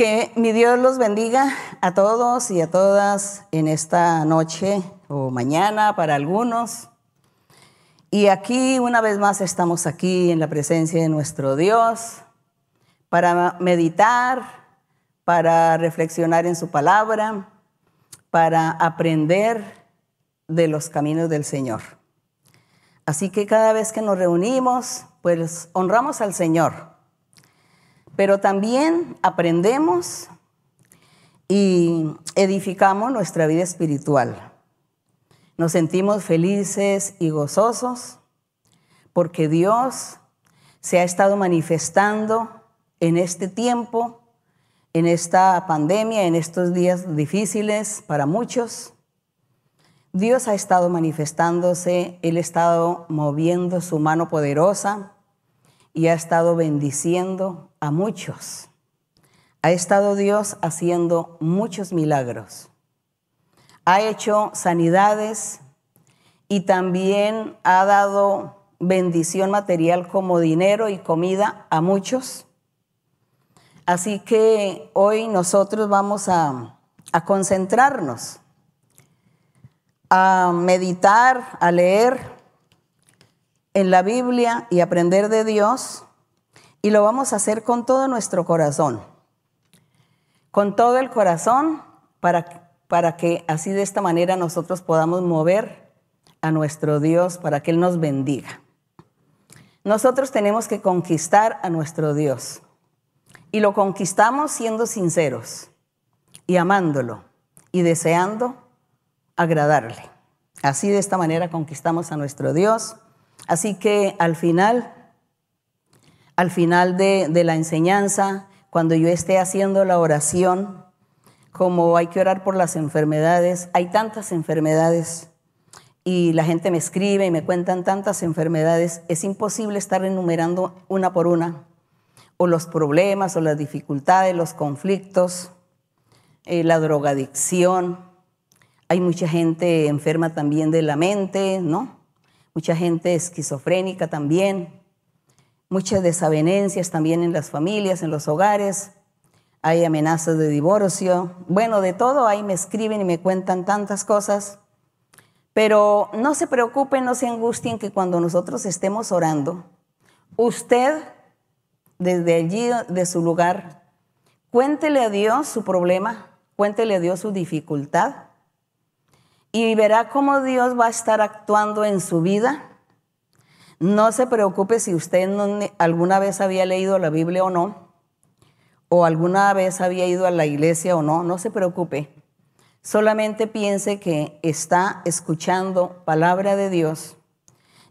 Que mi Dios los bendiga a todos y a todas en esta noche o mañana para algunos. Y aquí una vez más estamos aquí en la presencia de nuestro Dios para meditar, para reflexionar en su palabra, para aprender de los caminos del Señor. Así que cada vez que nos reunimos, pues honramos al Señor, pero también aprendemos y edificamos nuestra vida espiritual. Nos sentimos felices y gozosos porque Dios se ha estado manifestando en este tiempo, en esta pandemia, en estos días difíciles para muchos. Dios ha estado manifestándose, Él ha estado moviendo su mano poderosa y ha estado bendiciendo a muchos. Ha estado Dios haciendo muchos milagros. Ha hecho sanidades y también ha dado bendición material como dinero y comida a muchos. Así que hoy nosotros vamos a, a concentrarnos, a meditar, a leer en la Biblia y aprender de Dios y lo vamos a hacer con todo nuestro corazón. Con todo el corazón para, para que así de esta manera nosotros podamos mover a nuestro Dios para que Él nos bendiga. Nosotros tenemos que conquistar a nuestro Dios y lo conquistamos siendo sinceros y amándolo y deseando agradarle. Así de esta manera conquistamos a nuestro Dios Así que al final, al final de, la enseñanza, cuando yo esté haciendo la oración, como hay que orar por las enfermedades, hay tantas enfermedades y la gente me escribe y me cuentan tantas enfermedades, es imposible estar enumerando una por una, o los problemas, o las dificultades, los conflictos, eh, la drogadicción. Hay mucha gente enferma también de la mente, ¿no? Mucha gente esquizofrénica también, muchas desavenencias también en las familias, en los hogares, hay amenazas de divorcio, bueno, de todo ahí me escriben y me cuentan tantas cosas, pero no se preocupen, no se angustien que cuando nosotros estemos orando, usted desde allí, de su lugar, cuéntele a Dios su problema, cuéntele a Dios su dificultad y verá cómo Dios va a estar actuando en su vida. No se preocupe si usted alguna vez había leído la Biblia o no, o alguna vez había ido a la iglesia o no, no se preocupe. Solamente piense que está escuchando palabra de Dios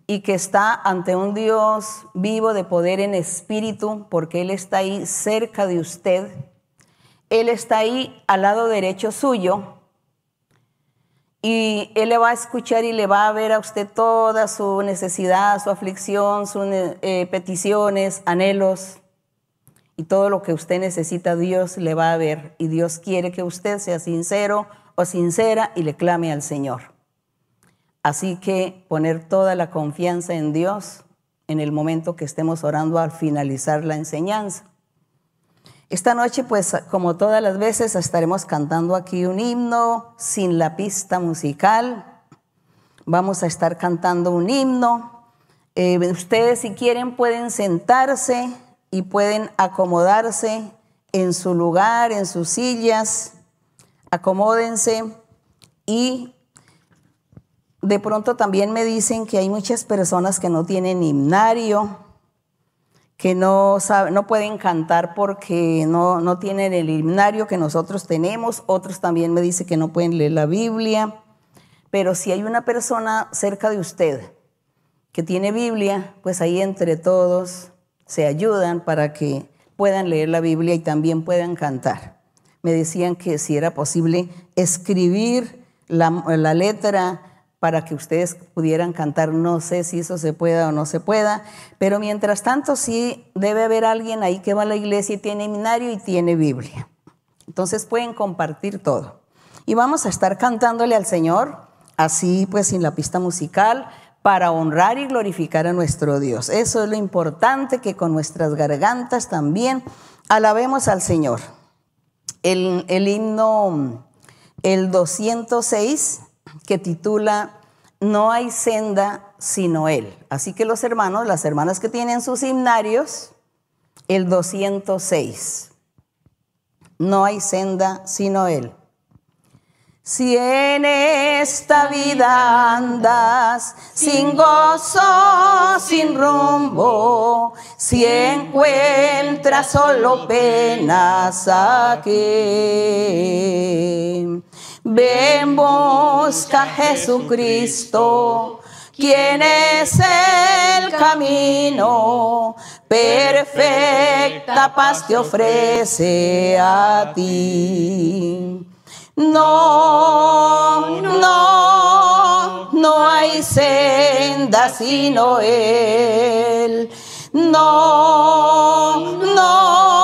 y que está ante un Dios vivo de poder en espíritu, porque Él está ahí cerca de usted. Él está ahí al lado derecho suyo y Él le va a escuchar y le va a ver a usted toda su necesidad, su aflicción, sus eh, peticiones, anhelos y todo lo que usted necesita, Dios le va a ver. Y Dios quiere que usted sea sincero o sincera y le clame al Señor. Así que poner toda la confianza en Dios en el momento que estemos orando al finalizar la enseñanza. Esta noche, pues como todas las veces, estaremos cantando aquí un himno sin la pista musical. Vamos a estar cantando un himno. Eh, ustedes si quieren pueden sentarse y pueden acomodarse en su lugar, en sus sillas. Acomódense y de pronto también me dicen que hay muchas personas que no tienen himnario que no, no pueden cantar porque no, no tienen el himnario que nosotros tenemos, otros también me dicen que no pueden leer la Biblia, pero si hay una persona cerca de usted que tiene Biblia, pues ahí entre todos se ayudan para que puedan leer la Biblia y también puedan cantar. Me decían que si era posible escribir la, la letra para que ustedes pudieran cantar. No sé si eso se pueda o no se pueda, pero mientras tanto sí debe haber alguien ahí que va a la iglesia y tiene seminario y tiene Biblia. Entonces pueden compartir todo. Y vamos a estar cantándole al Señor, así pues sin la pista musical, para honrar y glorificar a nuestro Dios. Eso es lo importante, que con nuestras gargantas también alabemos al Señor. el, el himno, el 206, que titula No hay senda sino Él. Así que los hermanos, las hermanas que tienen sus himnarios, el 206. No hay senda sino Él. Si en esta vida andas sin gozo, sin rumbo, si encuentras solo penas aquí, ven busca a Jesucristo, quien es el camino, perfecta paz te ofrece a ti. No, no, no hay senda sino Él. No, no,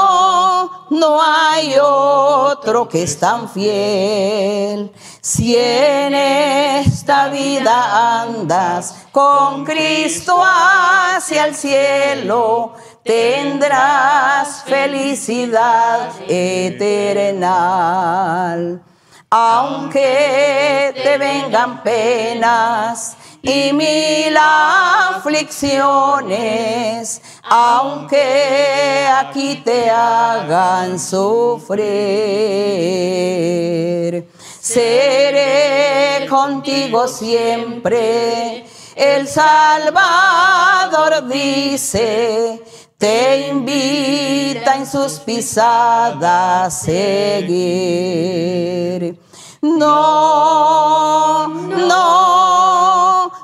no hay otro que es tan fiel. Si en esta vida andas con Cristo hacia el cielo, tendrás felicidad eterna aunque te vengan penas y mil aflicciones, aunque aquí te hagan sufrir, seré contigo siempre. El Salvador dice, te invita en sus pisadas seguir. No, no,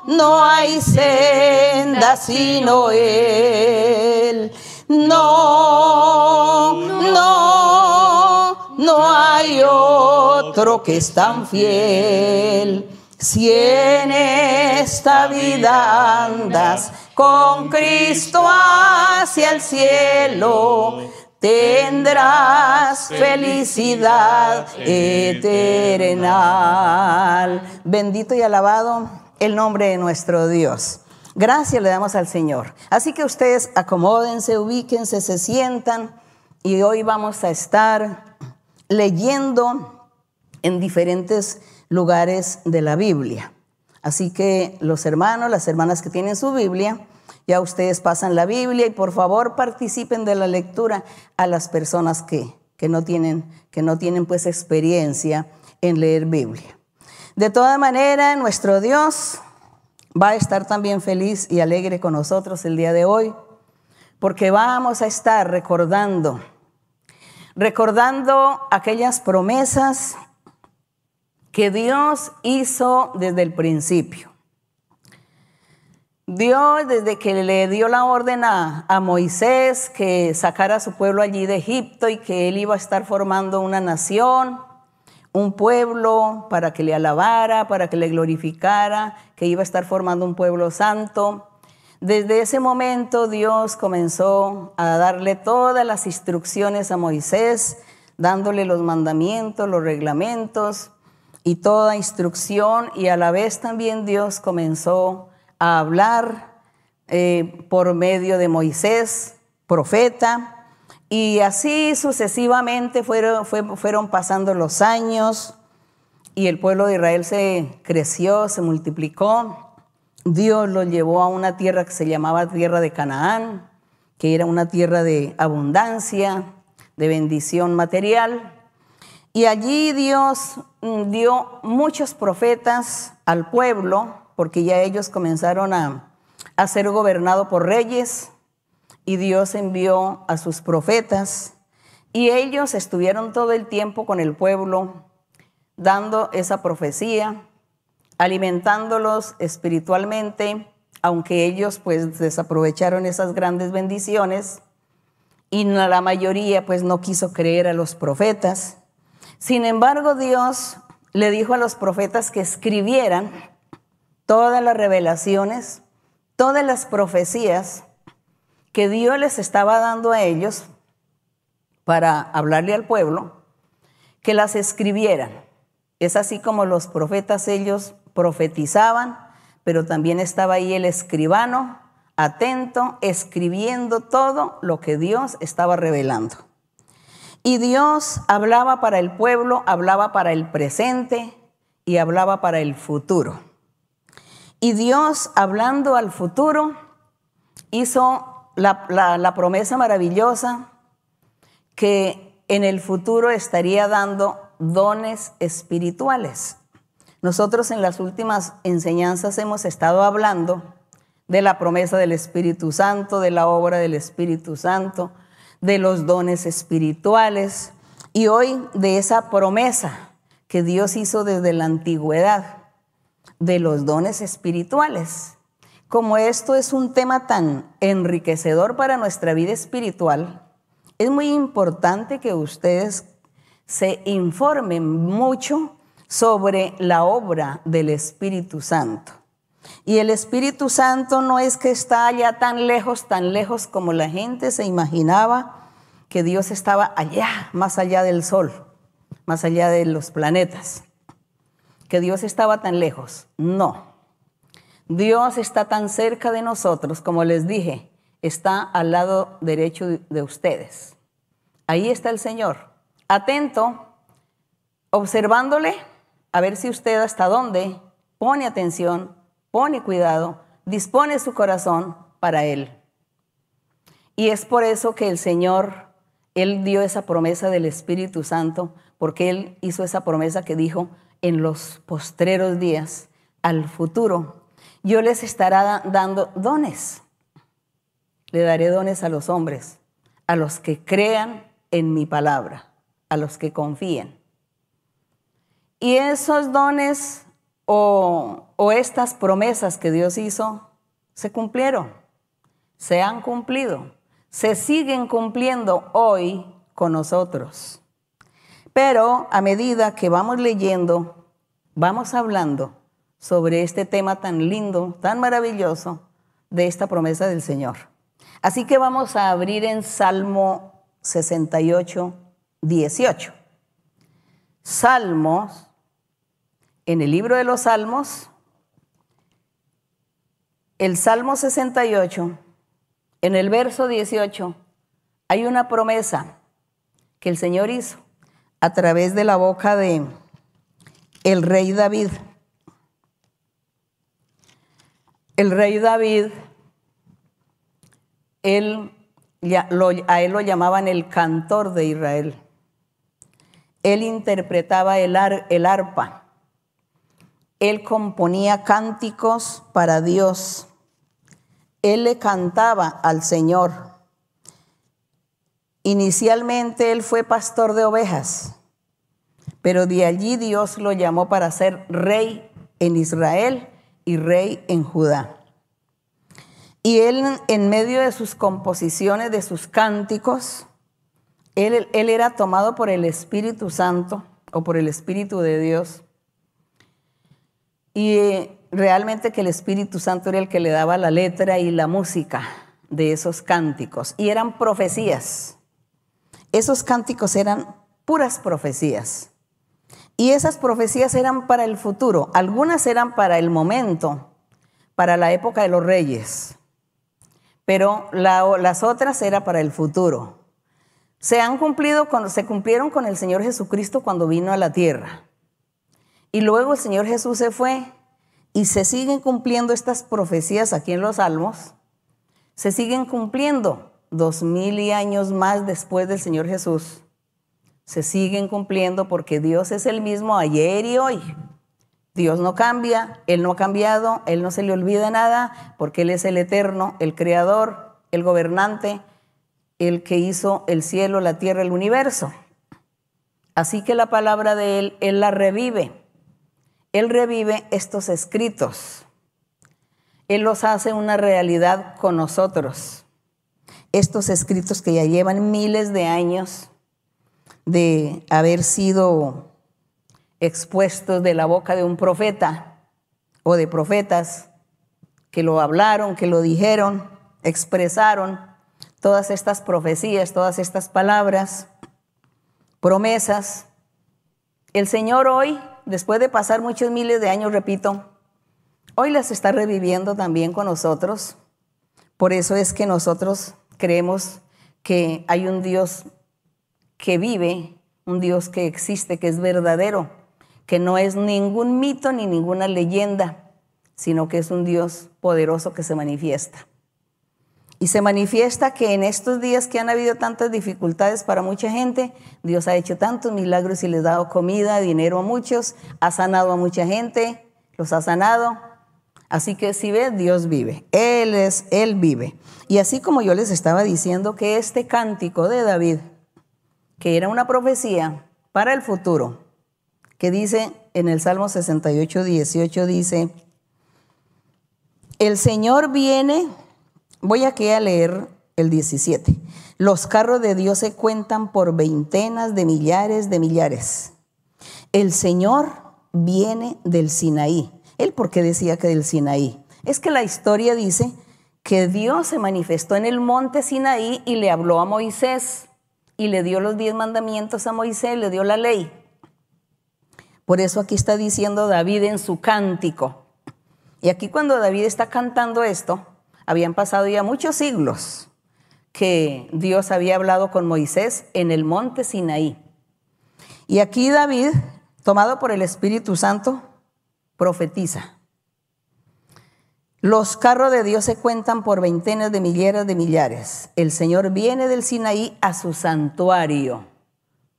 no hay senda sino Él. No, no, no hay otro que es tan fiel. Si en esta vida andas con Cristo hacia el cielo, tendrás felicidad eterna. Bendito y alabado el nombre de nuestro Dios. Gracias le damos al Señor. Así que ustedes acomódense, ubíquense, se sientan y hoy vamos a estar leyendo en diferentes lugares de la Biblia. Así que los hermanos, las hermanas que tienen su Biblia, ya ustedes pasan la Biblia y por favor participen de la lectura a las personas que, no, tienen, que no tienen pues experiencia en leer Biblia. De toda manera, nuestro Dios va a estar también feliz y alegre con nosotros el día de hoy, porque vamos a estar recordando, recordando aquellas promesas que Dios hizo desde el principio. Dios, desde que le dio la orden a, Moisés que sacara a su pueblo allí de Egipto y que él iba a estar formando una nación, un pueblo para que le alabara, para que le glorificara, que iba a estar formando un pueblo santo. Desde ese momento Dios comenzó a darle todas las instrucciones a Moisés, dándole los mandamientos, los reglamentos y toda instrucción y a la vez también Dios comenzó a hablar eh, por medio de Moisés, profeta, y así sucesivamente fueron, fueron pasando los años y el pueblo de Israel se creció, se multiplicó. Dios lo llevó a una tierra que se llamaba tierra de Canaán, que era una tierra de abundancia, de bendición material. Y allí Dios mm, dio muchos profetas al pueblo porque ya ellos comenzaron a, ser gobernados por reyes y Dios envió a sus profetas y ellos estuvieron todo el tiempo con el pueblo dando esa profecía, alimentándolos espiritualmente, aunque ellos pues desaprovecharon esas grandes bendiciones y la mayoría pues no quiso creer a los profetas. Sin embargo, Dios le dijo a los profetas que escribieran todas las revelaciones, todas las profecías que Dios les estaba dando a ellos para hablarle al pueblo, que las escribieran. Es así como los profetas ellos profetizaban, pero también estaba ahí el escribano atento, escribiendo todo lo que Dios estaba revelando. Y Dios hablaba para el pueblo, hablaba para el presente y hablaba para el futuro. Y Dios, hablando al futuro, hizo la, promesa maravillosa que en el futuro estaría dando dones espirituales. Nosotros en las últimas enseñanzas hemos estado hablando de la promesa del Espíritu Santo, de la obra del Espíritu Santo, de los dones espirituales y hoy de esa promesa que Dios hizo desde la antigüedad, de los dones espirituales. Como esto es un tema tan enriquecedor para nuestra vida espiritual, es muy importante que ustedes se informen mucho sobre la obra del Espíritu Santo. Y el Espíritu Santo no es que está allá tan lejos, tan lejos como la gente se imaginaba que Dios estaba allá, más allá del sol, más allá de los planetas, que Dios estaba tan lejos. No. Dios está tan cerca de nosotros, como les dije, está al lado derecho de ustedes. Ahí está el Señor, atento, observándole a ver si usted hasta dónde pone atención, pone cuidado, dispone su corazón para Él. Y es por eso que el Señor, Él dio esa promesa del Espíritu Santo, porque Él hizo esa promesa que dijo en los postreros días, al futuro, yo les estará dando dones. Le daré dones a los hombres, a los que crean en mi palabra, a los que confíen. Y esos dones o, estas promesas que Dios hizo se cumplieron, se han cumplido, se siguen cumpliendo hoy con nosotros. Pero a medida que vamos leyendo, vamos hablando sobre este tema tan lindo, tan maravilloso de esta promesa del Señor. Así que vamos a abrir en Salmo 68, 18. Salmos en el libro de los Salmos, el Salmo 68, en el verso 18, hay una promesa que el Señor hizo a través de la boca de el rey David. El rey David, él, a él lo llamaban el cantor de Israel. Él interpretaba el, el arpa él componía cánticos para Dios. Él le cantaba al Señor. Inicialmente él fue pastor de ovejas, pero de allí Dios lo llamó para ser rey en Israel y rey en Judá. Y él en medio de sus composiciones, de sus cánticos, él, él era tomado por el Espíritu Santo o por el Espíritu de Dios y eh, realmente que el Espíritu Santo era el que le daba la letra y la música de esos cánticos. Y eran profecías. Esos cánticos eran puras profecías. Y esas profecías eran para el futuro. Algunas eran para el momento, para la época de los reyes. Pero las otras eran para el futuro. Se han cumplido, se cumplieron con el Señor Jesucristo cuando vino a la tierra. Y luego el Señor Jesús se fue y se siguen cumpliendo estas profecías aquí en los Salmos. Se siguen cumpliendo dos mil años más después del Señor Jesús. Se siguen cumpliendo porque Dios es el mismo ayer y hoy. Dios no cambia, Él no ha cambiado, Él no se le olvida nada, porque Él es el eterno, el creador, el gobernante, el que hizo el cielo, la tierra, el universo. Así que la palabra de Él, Él la revive. Él revive estos escritos. Él los hace una realidad con nosotros. Estos escritos que ya llevan miles de años de haber sido expuestos de la boca de un profeta o de profetas que lo hablaron, que lo dijeron, expresaron todas estas profecías, todas estas palabras, promesas. El Señor hoy después de pasar muchos miles de años, repito, hoy las está reviviendo también con nosotros. Por eso es que nosotros creemos que hay un Dios que vive, un Dios que existe, que es verdadero, que no es ningún mito ni ninguna leyenda, sino que es un Dios poderoso que se manifiesta. Y se manifiesta que en estos días que han habido tantas dificultades para mucha gente, Dios ha hecho tantos milagros y les ha dado comida, dinero a muchos, ha sanado a mucha gente, los ha sanado. Así que si ve, Dios vive. Él es, Él vive. Y así como yo les estaba diciendo que este cántico de David, que era una profecía para el futuro, que dice en el Salmo 68, 18, dice, el Señor viene Voy aquí a leer el 17. Los carros de Dios se cuentan por veintenas de millares de millares. El Señor viene del Sinaí. ¿Él por qué decía que del Sinaí? Es que la historia dice que Dios se manifestó en el monte Sinaí y le habló a Moisés y le dio los diez mandamientos a Moisés, le dio la ley. Por eso aquí está diciendo David en su cántico. Y aquí cuando David está cantando esto, habían pasado ya muchos siglos que Dios había hablado con Moisés en el monte Sinaí. Y aquí David, tomado por el Espíritu Santo, profetiza. Los carros de Dios se cuentan por veintenas de millares de millares. El Señor viene del Sinaí a su santuario.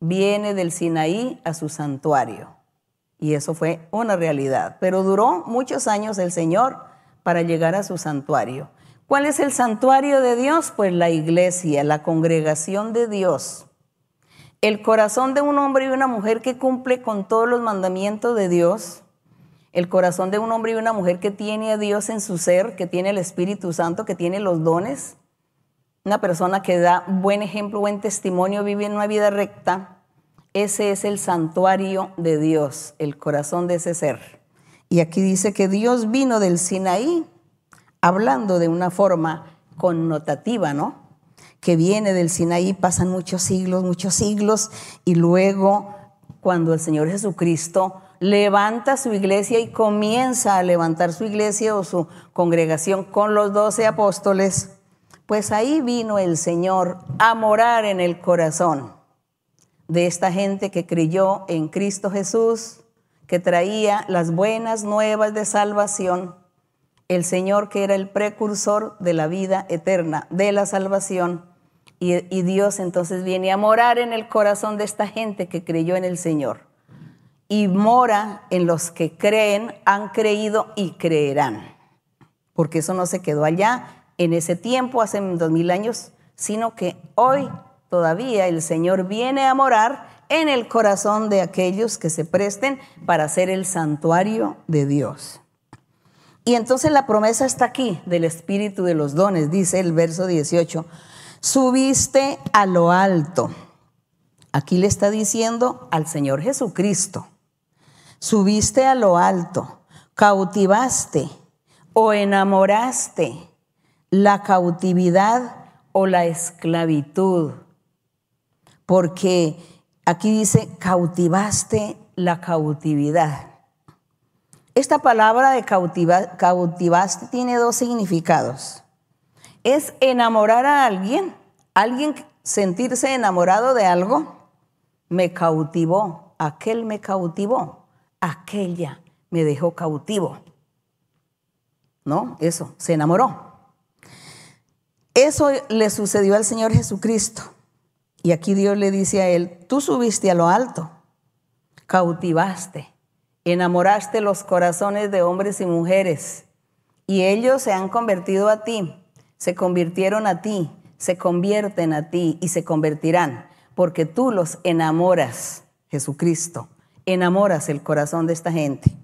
Viene del Sinaí a su santuario. Y eso fue una realidad. Pero duró muchos años el Señor para llegar a su santuario. ¿Cuál es el santuario de Dios? Pues la iglesia, la congregación de Dios. El corazón de un hombre y una mujer que cumple con todos los mandamientos de Dios. El corazón de un hombre y una mujer que tiene a Dios en su ser, que tiene el Espíritu Santo, que tiene los dones. Una persona que da buen ejemplo, buen testimonio, vive en una vida recta. Ese es el santuario de Dios, el corazón de ese ser. Y aquí dice que Dios vino del Sinaí, hablando de una forma connotativa, ¿no? Que viene del Sinaí, pasan muchos siglos, muchos siglos, y luego cuando el Señor Jesucristo levanta su iglesia y comienza a levantar su iglesia o su congregación con los doce apóstoles, pues ahí vino el Señor a morar en el corazón de esta gente que creyó en Cristo Jesús, que traía las buenas nuevas de salvación, el Señor que era el precursor de la vida eterna, de la salvación, y, Dios entonces viene a morar en el corazón de esta gente que creyó en el Señor. Y mora en los que creen, han creído y creerán. Porque eso no se quedó allá en ese tiempo, hace dos mil años, sino que hoy todavía el Señor viene a morar en el corazón de aquellos que se presten para ser el santuario de Dios. Y entonces la promesa está aquí del Espíritu de los dones, dice el verso 18, subiste a lo alto. Aquí le está diciendo al Señor Jesucristo, subiste a lo alto, cautivaste o enamoraste la cautividad o la esclavitud, porque Aquí dice, cautivaste la cautividad. Esta palabra de cautivaste tiene dos significados. Es enamorar a alguien, alguien sentirse enamorado de algo, me cautivó, aquel me cautivó, aquella me dejó cautivo. ¿No? Eso, se enamoró. Eso le sucedió al Señor Jesucristo. Y aquí Dios le dice a él, tú subiste a lo alto, cautivaste, enamoraste los corazones de hombres y mujeres, y ellos se han convertido a ti, se convirtieron a ti, se convierten a ti y se convertirán, porque tú los enamoras, Jesucristo, enamoras el corazón de esta gente.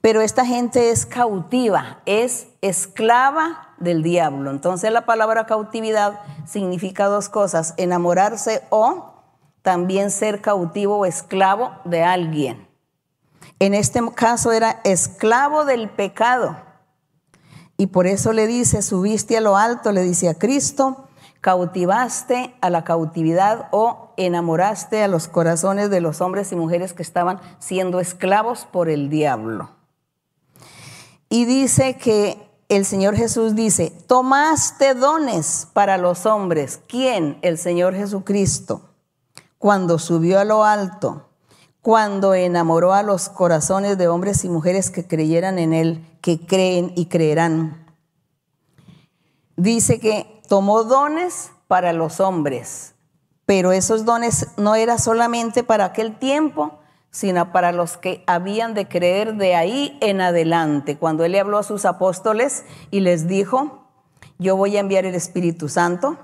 Pero esta gente es cautiva, es esclava del diablo. Entonces la palabra cautividad significa dos cosas, enamorarse o también ser cautivo o esclavo de alguien. En este caso era esclavo del pecado. Y por eso le dice, subiste a lo alto, le dice a Cristo, cautivaste a la cautividad o enamoraste a los corazones de los hombres y mujeres que estaban siendo esclavos por el diablo. Y dice que el Señor Jesús dice, tomaste dones para los hombres. ¿Quién? El Señor Jesucristo. cuando subió a lo alto, cuando enamoró a los corazones de hombres y mujeres que creyeran en Él, que creen y creerán. Dice que tomó dones para los hombres, pero esos dones no era solamente para aquel tiempo, sino para los que habían de creer de ahí en adelante. Cuando Él le habló a sus apóstoles y les dijo, yo voy a enviar el Espíritu Santo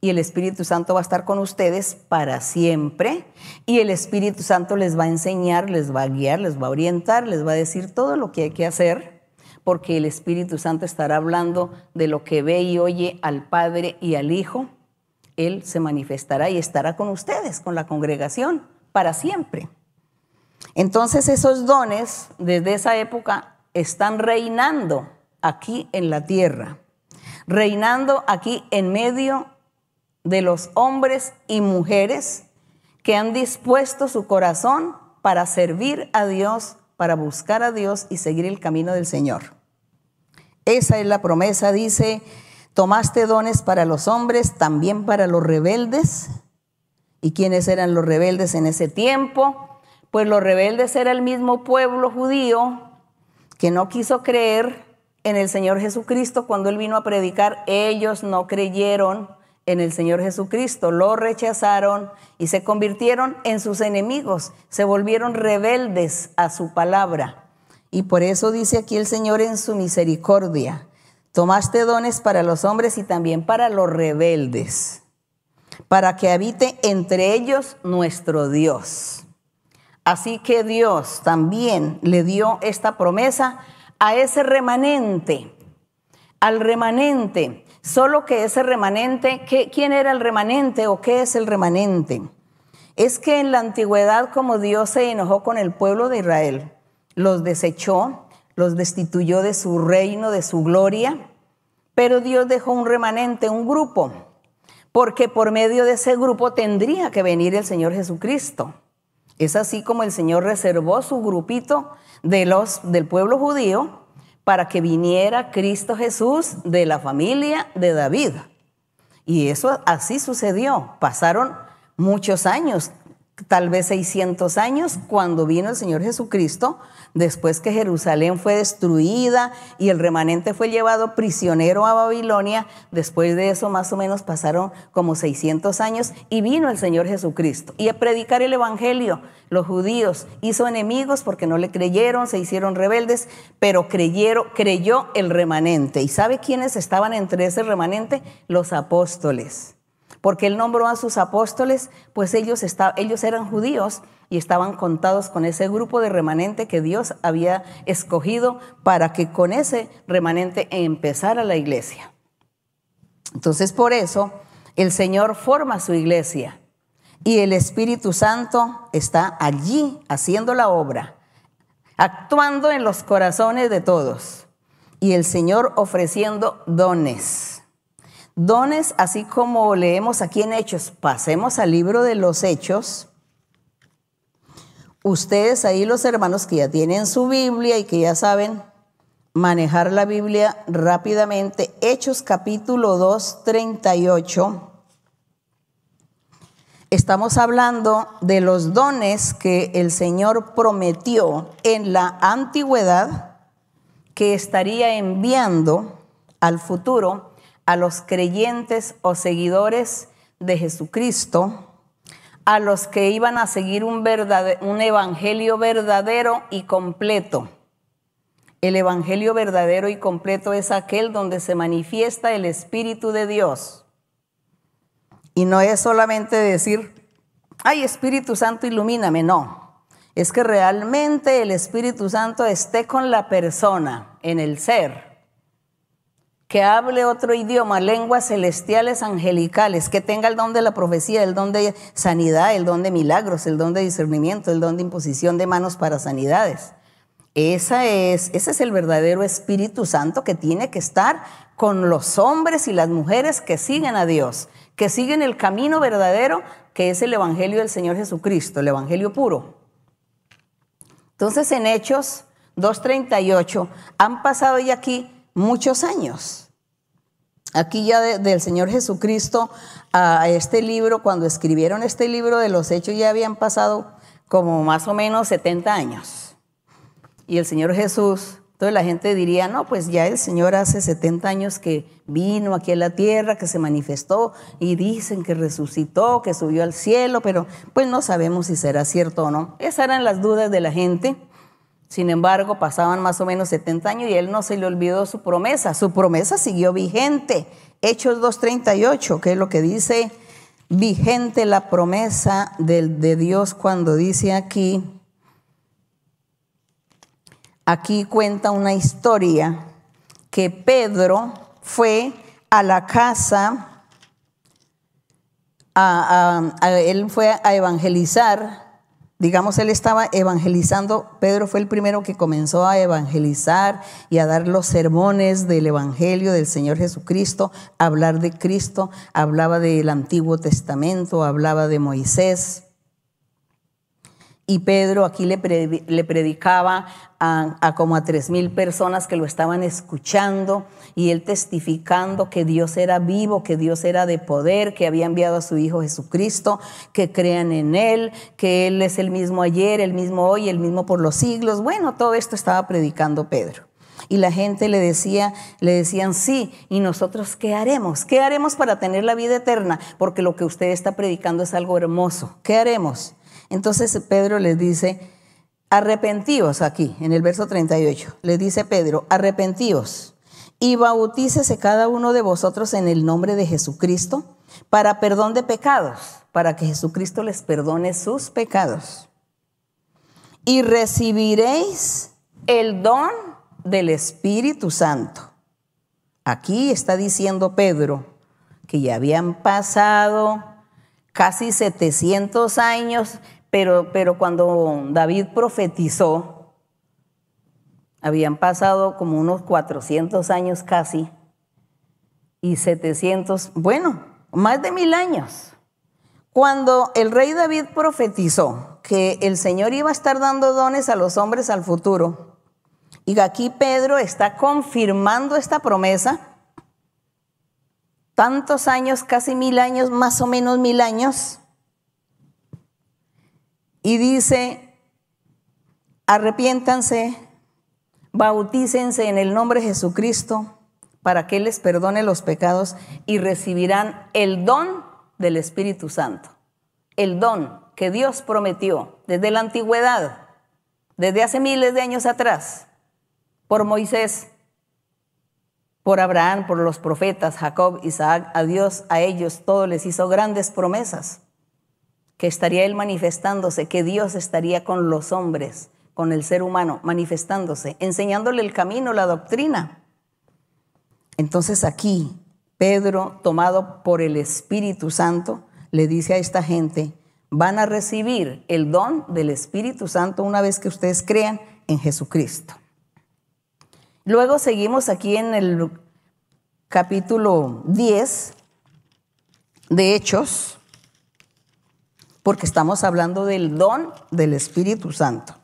y el Espíritu Santo va a estar con ustedes para siempre y el Espíritu Santo les va a enseñar, les va a guiar, les va a orientar, les va a decir todo lo que hay que hacer porque el Espíritu Santo estará hablando de lo que ve y oye al Padre y al Hijo. Él se manifestará y estará con ustedes, con la congregación, para siempre. Entonces esos dones desde esa época están reinando aquí en la tierra, reinando aquí en medio de los hombres y mujeres que han dispuesto su corazón para servir a Dios, para buscar a Dios y seguir el camino del Señor. Esa es la promesa, dice, tomaste dones para los hombres, también para los rebeldes. ¿Y quiénes eran los rebeldes en ese tiempo? Pues los rebeldes era el mismo pueblo judío que no quiso creer en el Señor Jesucristo cuando Él vino a predicar. Ellos no creyeron en el Señor Jesucristo, lo rechazaron y se convirtieron en sus enemigos, se volvieron rebeldes a su palabra. Y por eso dice aquí el Señor en su misericordia, tomaste dones para los hombres y también para los rebeldes, para que habite entre ellos nuestro Dios. Así que Dios también le dio esta promesa a ese remanente, al remanente. Solo que ese remanente, ¿quién era el remanente o qué es el remanente? Es que en la antigüedad como Dios se enojó con el pueblo de Israel, los desechó, los destituyó de su reino, de su gloria, pero Dios dejó un remanente, un grupo, porque por medio de ese grupo tendría que venir el Señor Jesucristo. Es así como el Señor reservó su grupito de los, del pueblo judío para que viniera Cristo Jesús de la familia de David. Y eso así sucedió. Pasaron muchos años, tal vez 600 años, cuando vino el Señor Jesucristo después que Jerusalén fue destruida y el remanente fue llevado prisionero a Babilonia, después de eso más o menos pasaron como 600 años y vino el Señor Jesucristo. Y a predicar el Evangelio, los judíos hizo enemigos porque no le creyeron, se hicieron rebeldes, pero creyeron, creyó el remanente. ¿Y sabe quiénes estaban entre ese remanente? Los apóstoles porque él nombró a sus apóstoles, pues ellos, ellos eran judíos y estaban contados con ese grupo de remanente que Dios había escogido para que con ese remanente empezara la iglesia. Entonces por eso el Señor forma su iglesia y el Espíritu Santo está allí haciendo la obra, actuando en los corazones de todos y el Señor ofreciendo dones Dones, así como leemos aquí en Hechos, pasemos al libro de los Hechos. Ustedes ahí los hermanos que ya tienen su Biblia y que ya saben manejar la Biblia rápidamente, Hechos capítulo 2, 38. Estamos hablando de los dones que el Señor prometió en la antigüedad que estaría enviando al futuro a los creyentes o seguidores de Jesucristo, a los que iban a seguir un, evangelio verdadero y completo. El evangelio verdadero y completo es aquel donde se manifiesta el Espíritu de Dios. Y no es solamente decir, ay Espíritu Santo, ilumíname, no. Es que realmente el Espíritu Santo esté con la persona, en el ser que hable otro idioma, lenguas celestiales angelicales, que tenga el don de la profecía, el don de sanidad, el don de milagros, el don de discernimiento, el don de imposición de manos para sanidades. Esa es, ese es el verdadero Espíritu Santo que tiene que estar con los hombres y las mujeres que siguen a Dios, que siguen el camino verdadero que es el Evangelio del Señor Jesucristo, el Evangelio puro. Entonces en Hechos 2.38 han pasado ya aquí muchos años. aquí ya del Señor Jesucristo a este libro, cuando escribieron este libro de los hechos ya habían pasado como más o menos 70 años. Y el Señor Jesús, toda la gente diría, no, pues ya el Señor hace 70 años que vino aquí a la tierra, que se manifestó y dicen que resucitó, que subió al cielo, pero pues no sabemos si será cierto o no. Esas eran las dudas de la gente. Sin embargo, pasaban más o menos 70 años y él no se le olvidó su promesa. Su promesa siguió vigente. Hechos 2.38, que es lo que dice, vigente la promesa de, de Dios cuando dice aquí, aquí cuenta una historia que Pedro fue a la casa, él fue a evangelizar Digamos, él estaba evangelizando, Pedro fue el primero que comenzó a evangelizar y a dar los sermones del Evangelio del Señor Jesucristo, hablar de Cristo, hablaba del Antiguo Testamento, hablaba de Moisés, y Pedro aquí le, predicaba a, como a tres mil personas que lo estaban escuchando y él testificando que Dios era vivo, que Dios era de poder, que había enviado a su Hijo Jesucristo, que crean en Él, que Él es el mismo ayer, el mismo hoy, el mismo por los siglos. Bueno, todo esto estaba predicando Pedro. Y la gente le decía, le decían, sí, ¿y nosotros qué haremos? ¿Qué haremos para tener la vida eterna? Porque lo que usted está predicando es algo hermoso. ¿Qué haremos? Entonces Pedro les dice, arrepentíos aquí, en el verso 38, le dice Pedro, arrepentíos y bautícese cada uno de vosotros en el nombre de Jesucristo para perdón de pecados, para que Jesucristo les perdone sus pecados. Y recibiréis el don del Espíritu Santo. Aquí está diciendo Pedro que ya habían pasado casi 700 años pero, cuando David profetizó, habían pasado como unos 400 años casi y 700, bueno, más de mil años. Cuando el rey David profetizó que el Señor iba a estar dando dones a los hombres al futuro, y aquí Pedro está confirmando esta promesa, tantos años, casi mil años, más o menos mil años, y dice, arrepiéntanse, bautícense en el nombre de Jesucristo para que les perdone los pecados y recibirán el don del Espíritu Santo. El don que Dios prometió desde la antigüedad, desde hace miles de años atrás, por Moisés, por Abraham, por los profetas, Jacob, Isaac, a Dios, a ellos, todo les hizo grandes promesas que estaría Él manifestándose, que Dios estaría con los hombres, con el ser humano, manifestándose, enseñándole el camino, la doctrina. Entonces aquí, Pedro, tomado por el Espíritu Santo, le dice a esta gente, van a recibir el don del Espíritu Santo una vez que ustedes crean en Jesucristo. Luego seguimos aquí en el capítulo 10 de Hechos porque estamos hablando del don del Espíritu Santo.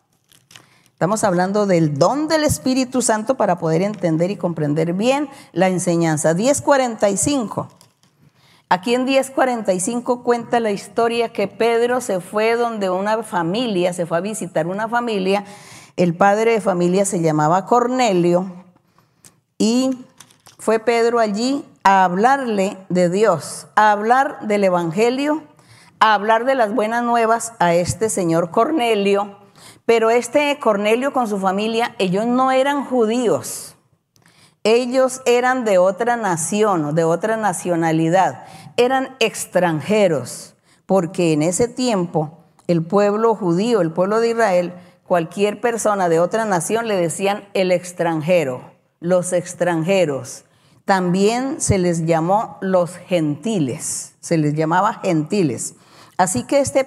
Estamos hablando del don del Espíritu Santo para poder entender y comprender bien la enseñanza. 1045. Aquí en 1045 cuenta la historia que Pedro se fue donde una familia, se fue a visitar una familia. El padre de familia se llamaba Cornelio y fue Pedro allí a hablarle de Dios, a hablar del Evangelio a hablar de las buenas nuevas a este señor Cornelio, pero este Cornelio con su familia, ellos no eran judíos, ellos eran de otra nación, de otra nacionalidad, eran extranjeros, porque en ese tiempo el pueblo judío, el pueblo de Israel, cualquier persona de otra nación le decían el extranjero, los extranjeros. También se les llamó los gentiles, se les llamaba gentiles. Así que este,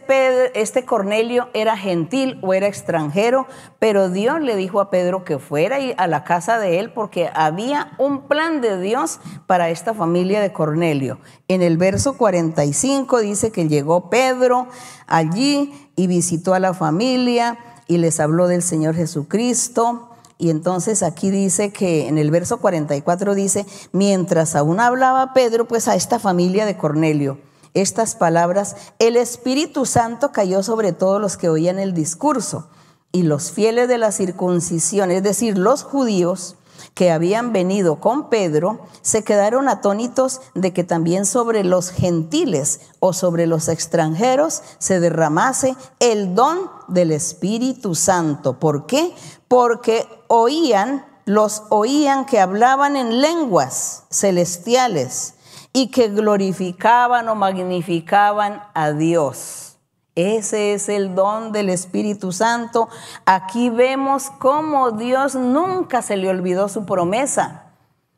este Cornelio era gentil o era extranjero, pero Dios le dijo a Pedro que fuera a la casa de él porque había un plan de Dios para esta familia de Cornelio. En el verso 45 dice que llegó Pedro allí y visitó a la familia y les habló del Señor Jesucristo Y entonces aquí dice que en el verso 44 dice, mientras aún hablaba Pedro, pues a esta familia de Cornelio, estas palabras, el Espíritu Santo cayó sobre todos los que oían el discurso. Y los fieles de la circuncisión, es decir, los judíos, que habían venido con Pedro se quedaron atónitos de que también sobre los gentiles o sobre los extranjeros se derramase el don del Espíritu Santo. ¿Por qué? Porque oían, los oían que hablaban en lenguas celestiales y que glorificaban o magnificaban a Dios. Ese es el don del Espíritu Santo. Aquí vemos cómo Dios nunca se le olvidó su promesa,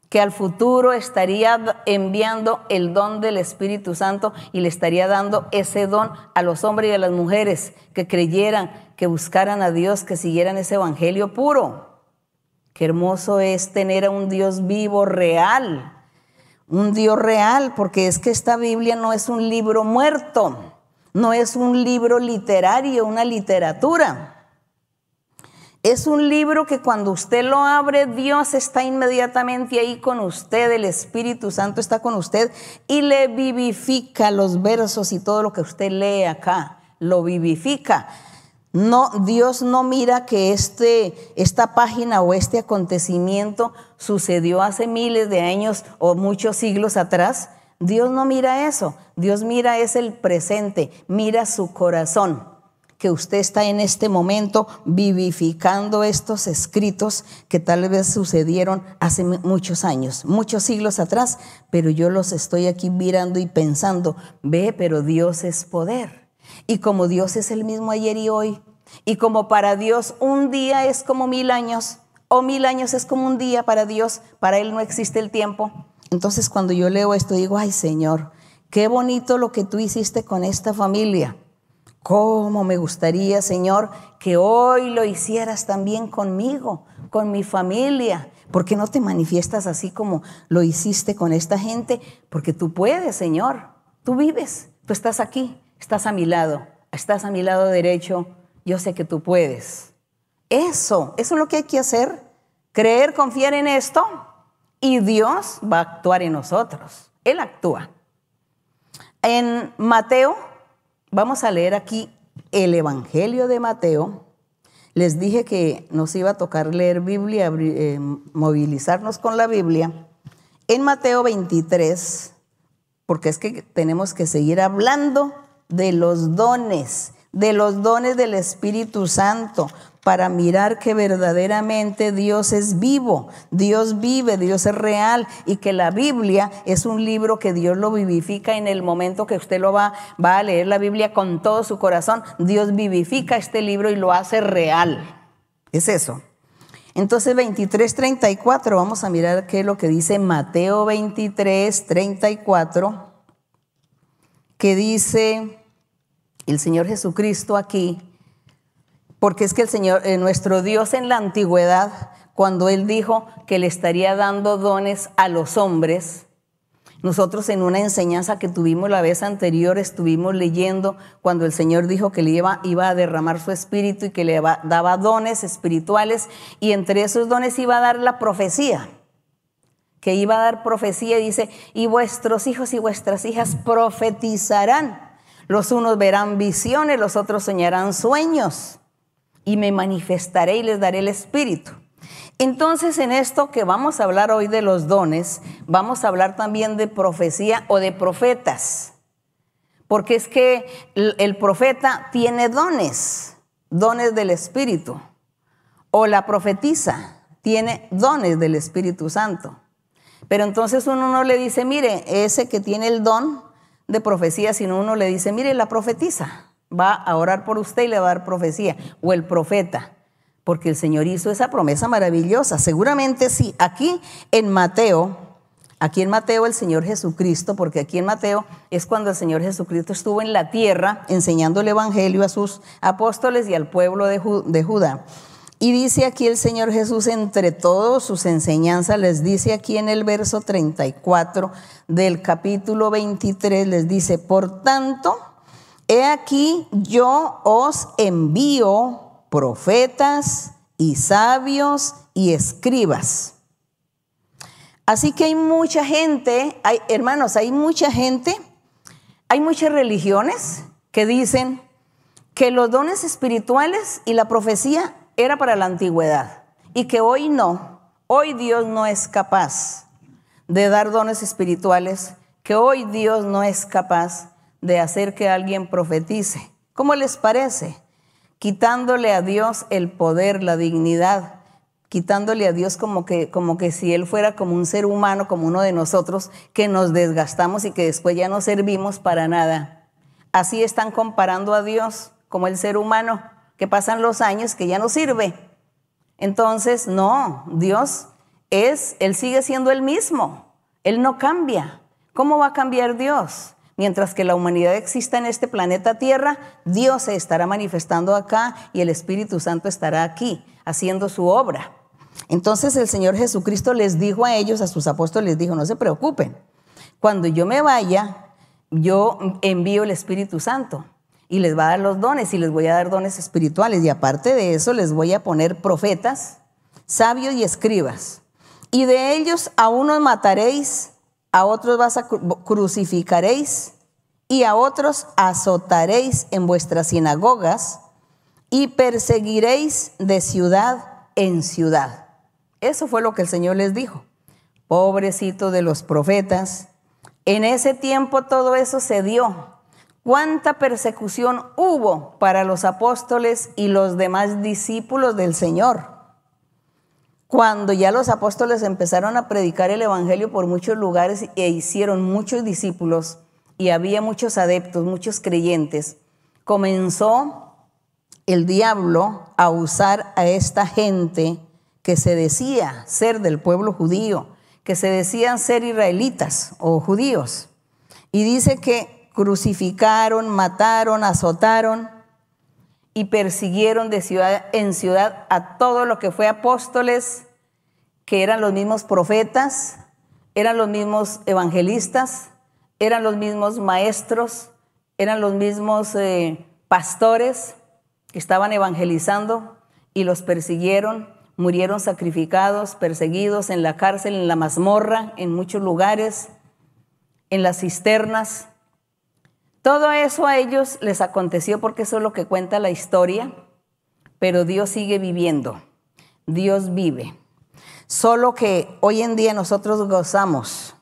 que al futuro estaría enviando el don del Espíritu Santo y le estaría dando ese don a los hombres y a las mujeres que creyeran, que buscaran a Dios, que siguieran ese evangelio puro. Qué hermoso es tener a un Dios vivo, real. Un Dios real, porque es que esta Biblia no es un libro muerto no es un libro literario, una literatura. Es un libro que cuando usted lo abre, Dios está inmediatamente ahí con usted, el Espíritu Santo está con usted y le vivifica los versos y todo lo que usted lee acá, lo vivifica. No, Dios no mira que este, esta página o este acontecimiento sucedió hace miles de años o muchos siglos atrás, Dios no mira eso, Dios mira es el presente, mira su corazón, que usted está en este momento vivificando estos escritos que tal vez sucedieron hace muchos años, muchos siglos atrás, pero yo los estoy aquí mirando y pensando, ve, pero Dios es poder. Y como Dios es el mismo ayer y hoy, y como para Dios un día es como mil años, o mil años es como un día para Dios, para Él no existe el tiempo. Entonces cuando yo leo esto digo, ay Señor, qué bonito lo que tú hiciste con esta familia. ¿Cómo me gustaría, Señor, que hoy lo hicieras también conmigo, con mi familia? ¿Por qué no te manifiestas así como lo hiciste con esta gente? Porque tú puedes, Señor. Tú vives, tú estás aquí, estás a mi lado, estás a mi lado derecho. Yo sé que tú puedes. Eso, eso es lo que hay que hacer. Creer, confiar en esto y Dios va a actuar en nosotros. Él actúa. En Mateo, vamos a leer aquí el Evangelio de Mateo. Les dije que nos iba a tocar leer Biblia, eh, movilizarnos con la Biblia. En Mateo 23, porque es que tenemos que seguir hablando de los dones, de los dones del Espíritu Santo, para mirar que verdaderamente Dios es vivo, Dios vive, Dios es real y que la Biblia es un libro que Dios lo vivifica en el momento que usted lo va, va a leer la Biblia con todo su corazón. Dios vivifica este libro y lo hace real. Es eso. Entonces 23, 34, vamos a mirar qué es lo que dice Mateo 23, 34, que dice el Señor Jesucristo aquí, porque es que el Señor, eh, nuestro Dios en la antigüedad, cuando Él dijo que le estaría dando dones a los hombres, nosotros en una enseñanza que tuvimos la vez anterior estuvimos leyendo cuando el Señor dijo que le iba, iba a derramar su espíritu y que le daba dones espirituales y entre esos dones iba a dar la profecía, que iba a dar profecía, dice, y vuestros hijos y vuestras hijas profetizarán. Los unos verán visiones, los otros soñarán sueños y me manifestaré y les daré el Espíritu. Entonces, en esto que vamos a hablar hoy de los dones, vamos a hablar también de profecía o de profetas. Porque es que el profeta tiene dones, dones del Espíritu. O la profetiza tiene dones del Espíritu Santo. Pero entonces uno no le dice, mire, ese que tiene el don de profecía, sino uno le dice, mire, la profetiza va a orar por usted y le va a dar profecía, o el profeta, porque el Señor hizo esa promesa maravillosa. Seguramente sí, aquí en Mateo, aquí en Mateo el Señor Jesucristo, porque aquí en Mateo es cuando el Señor Jesucristo estuvo en la tierra enseñando el Evangelio a sus apóstoles y al pueblo de, de Judá. Y dice aquí el Señor Jesús, entre todos sus enseñanzas, les dice aquí en el verso 34 del capítulo 23, les dice, por tanto, He aquí yo os envío profetas y sabios y escribas. Así que hay mucha gente, hay, hermanos, hay mucha gente, hay muchas religiones que dicen que los dones espirituales y la profecía era para la antigüedad y que hoy no, hoy Dios no es capaz de dar dones espirituales, que hoy Dios no es capaz de hacer que alguien profetice. ¿Cómo les parece? Quitándole a Dios el poder, la dignidad, quitándole a Dios como que, como que si Él fuera como un ser humano, como uno de nosotros, que nos desgastamos y que después ya no servimos para nada. Así están comparando a Dios como el ser humano, que pasan los años que ya no sirve. Entonces, no, Dios es, Él sigue siendo el mismo, Él no cambia. ¿Cómo va a cambiar Dios? Mientras que la humanidad exista en este planeta Tierra, Dios se estará manifestando acá y el Espíritu Santo estará aquí, haciendo su obra. Entonces el Señor Jesucristo les dijo a ellos, a sus apóstoles, les dijo, no se preocupen, cuando yo me vaya, yo envío el Espíritu Santo y les va a dar los dones y les voy a dar dones espirituales y aparte de eso les voy a poner profetas, sabios y escribas. Y de ellos a unos mataréis, a otros vas a crucificaréis y a otros azotaréis en vuestras sinagogas y perseguiréis de ciudad en ciudad. Eso fue lo que el Señor les dijo. Pobrecito de los profetas. En ese tiempo todo eso se dio cuánta persecución hubo para los apóstoles y los demás discípulos del Señor. Cuando ya los apóstoles empezaron a predicar el Evangelio por muchos lugares e hicieron muchos discípulos y había muchos adeptos, muchos creyentes, comenzó el diablo a usar a esta gente que se decía ser del pueblo judío, que se decían ser israelitas o judíos. Y dice que crucificaron, mataron, azotaron y persiguieron de ciudad en ciudad a todo lo que fue apóstoles, que eran los mismos profetas, eran los mismos evangelistas, eran los mismos maestros, eran los mismos eh, pastores que estaban evangelizando y los persiguieron, murieron sacrificados, perseguidos en la cárcel, en la mazmorra, en muchos lugares, en las cisternas. Todo eso a ellos les aconteció porque eso es lo que cuenta la historia, pero Dios sigue viviendo, Dios vive. Solo que hoy en día nosotros gozamos,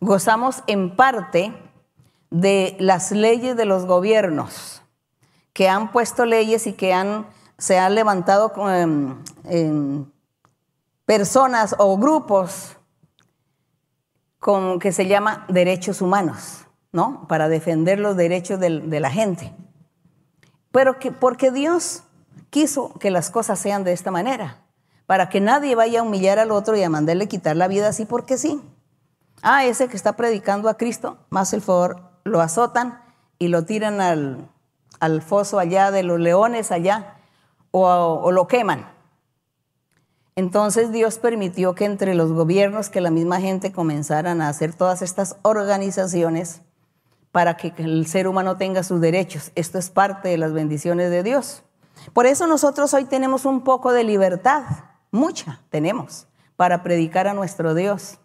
gozamos en parte de las leyes de los gobiernos, que han puesto leyes y que han, se han levantado em, personas o grupos con, que se llama derechos humanos. ¿No? Para defender los derechos de, la gente. Pero que, porque Dios quiso que las cosas sean de esta manera, para que nadie vaya a humillar al otro y a mandarle quitar la vida así porque sí. Ah, ese que está predicando a Cristo, más el favor, lo azotan y lo tiran al, foso allá de los leones allá o, o lo queman. Entonces Dios permitió que entre los gobiernos, que la misma gente comenzaran a hacer todas estas organizaciones para que el ser humano tenga sus derechos. Esto es parte de las bendiciones de Dios. Por eso nosotros hoy tenemos un poco de libertad, mucha tenemos, para predicar a nuestro Dios.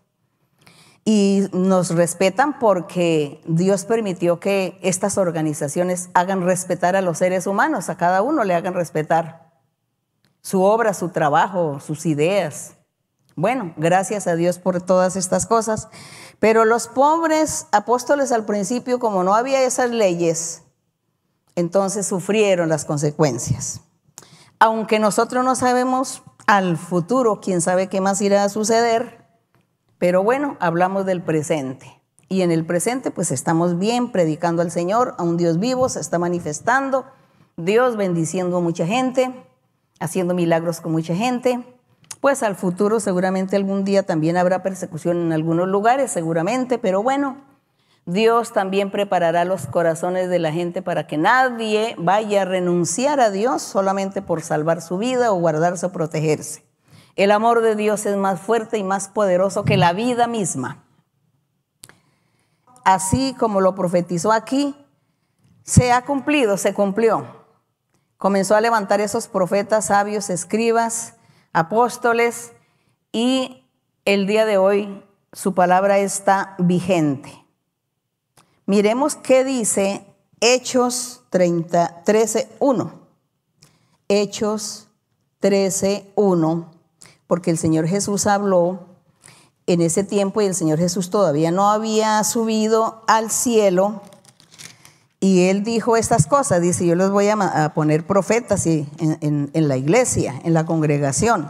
Y nos respetan porque Dios permitió que estas organizaciones hagan respetar a los seres humanos, a cada uno le hagan respetar su obra, su trabajo, sus ideas. Bueno, gracias a Dios por todas estas cosas. Pero los pobres apóstoles al principio, como no había esas leyes, entonces sufrieron las consecuencias. Aunque nosotros no sabemos al futuro, quién sabe qué más irá a suceder, pero bueno, hablamos del presente. Y en el presente pues estamos bien predicando al Señor, a un Dios vivo, se está manifestando, Dios bendiciendo a mucha gente, haciendo milagros con mucha gente pues al futuro seguramente algún día también habrá persecución en algunos lugares, seguramente, pero bueno, Dios también preparará los corazones de la gente para que nadie vaya a renunciar a Dios solamente por salvar su vida o guardarse o protegerse. El amor de Dios es más fuerte y más poderoso que la vida misma. Así como lo profetizó aquí, se ha cumplido, se cumplió. comenzó a levantar esos profetas, sabios, escribas, apóstoles, y el día de hoy su palabra está vigente. Miremos qué dice Hechos 30, 13, 1. Hechos 13, 1, porque el Señor Jesús habló en ese tiempo y el Señor Jesús todavía no había subido al cielo. Y él dijo estas cosas, dice, yo les voy a, poner profetas en, la iglesia, en la congregación,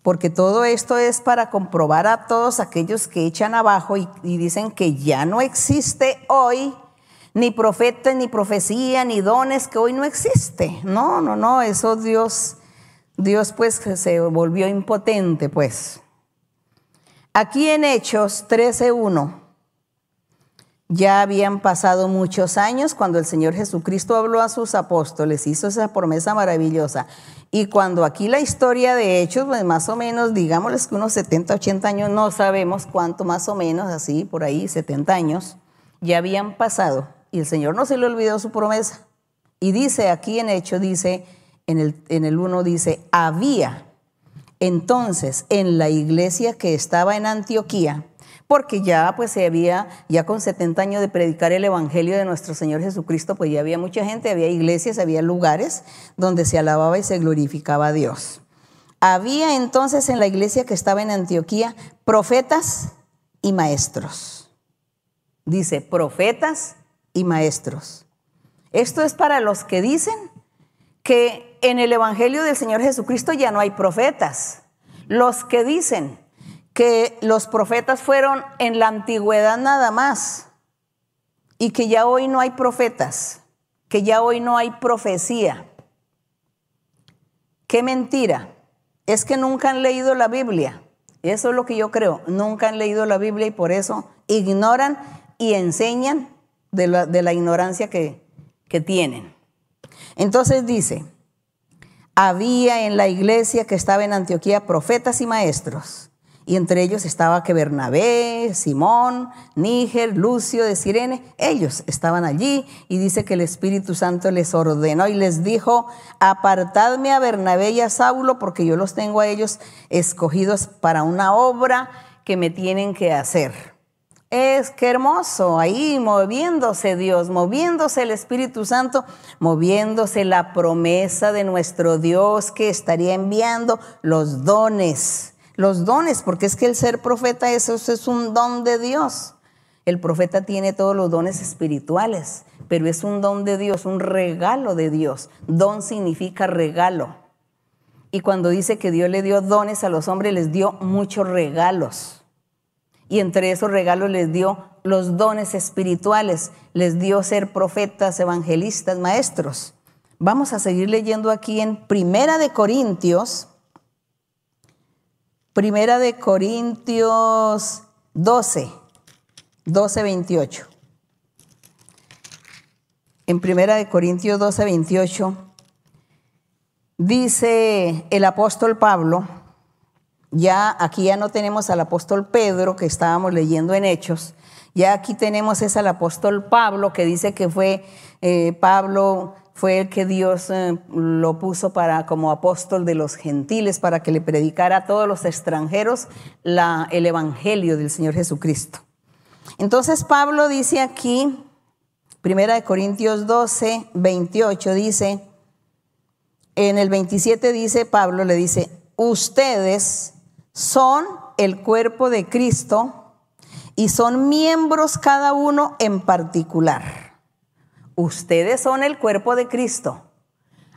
porque todo esto es para comprobar a todos aquellos que echan abajo y, y dicen que ya no existe hoy ni profeta, ni profecía, ni dones que hoy no existe. No, no, no, eso Dios, Dios pues se volvió impotente, pues. Aquí en Hechos 13.1, ya habían pasado muchos años cuando el Señor Jesucristo habló a sus apóstoles, hizo esa promesa maravillosa. Y cuando aquí la historia de Hechos, pues más o menos, digámosles que unos 70, 80 años, no sabemos cuánto más o menos, así por ahí, 70 años, ya habían pasado. Y el Señor no se le olvidó su promesa. Y dice aquí en Hechos, dice, en el, en el 1 dice, había entonces, en la iglesia que estaba en Antioquía, porque ya pues se había, ya con 70 años de predicar el Evangelio de nuestro Señor Jesucristo, pues ya había mucha gente, había iglesias, había lugares donde se alababa y se glorificaba a Dios. Había entonces en la iglesia que estaba en Antioquía profetas y maestros. Dice, profetas y maestros. Esto es para los que dicen que en el Evangelio del Señor Jesucristo ya no hay profetas. Los que dicen que los profetas fueron en la antigüedad nada más y que ya hoy no hay profetas, que ya hoy no hay profecía. Qué mentira. Es que nunca han leído la Biblia. Eso es lo que yo creo. Nunca han leído la Biblia y por eso ignoran y enseñan de la, ignorancia que, tienen. Entonces dice, había en la iglesia que estaba en Antioquía profetas y maestros. Y entre ellos estaba que Bernabé, Simón, Níger, Lucio de Sirene. Ellos estaban allí y dice que el Espíritu Santo les ordenó y les dijo, apartadme a Bernabé y a Saulo porque yo los tengo a ellos escogidos para una obra que me tienen que hacer. Es que hermoso, ahí moviéndose Dios, moviéndose el Espíritu Santo, moviéndose la promesa de nuestro Dios que estaría enviando los dones, los dones, porque es que el ser profeta eso, es un don de Dios. El profeta tiene todos los dones espirituales, pero es un don de Dios, un regalo de Dios. Don significa regalo. Y cuando dice que Dios le dio dones a los hombres, les dio muchos regalos. Y entre esos regalos les dio los dones espirituales, les dio ser profetas, evangelistas, maestros. Vamos a seguir leyendo aquí en Primera de Corintios, Primera de Corintios 12, 12, 28. En Primera de Corintios 12, 28 dice el apóstol Pablo, ya aquí ya no tenemos al apóstol Pedro que estábamos leyendo en Hechos, ya aquí tenemos es al apóstol Pablo que dice que fue eh, Pablo fue el que Dios eh, lo puso para como apóstol de los gentiles para que le predicara a todos los extranjeros el evangelio del Señor Jesucristo. Entonces Pablo dice aquí, Primera de Corintios 12, 28 dice, en el 27 dice Pablo le dice, ustedes son el cuerpo de Cristo y son miembros cada uno en particular. Ustedes son el cuerpo de Cristo.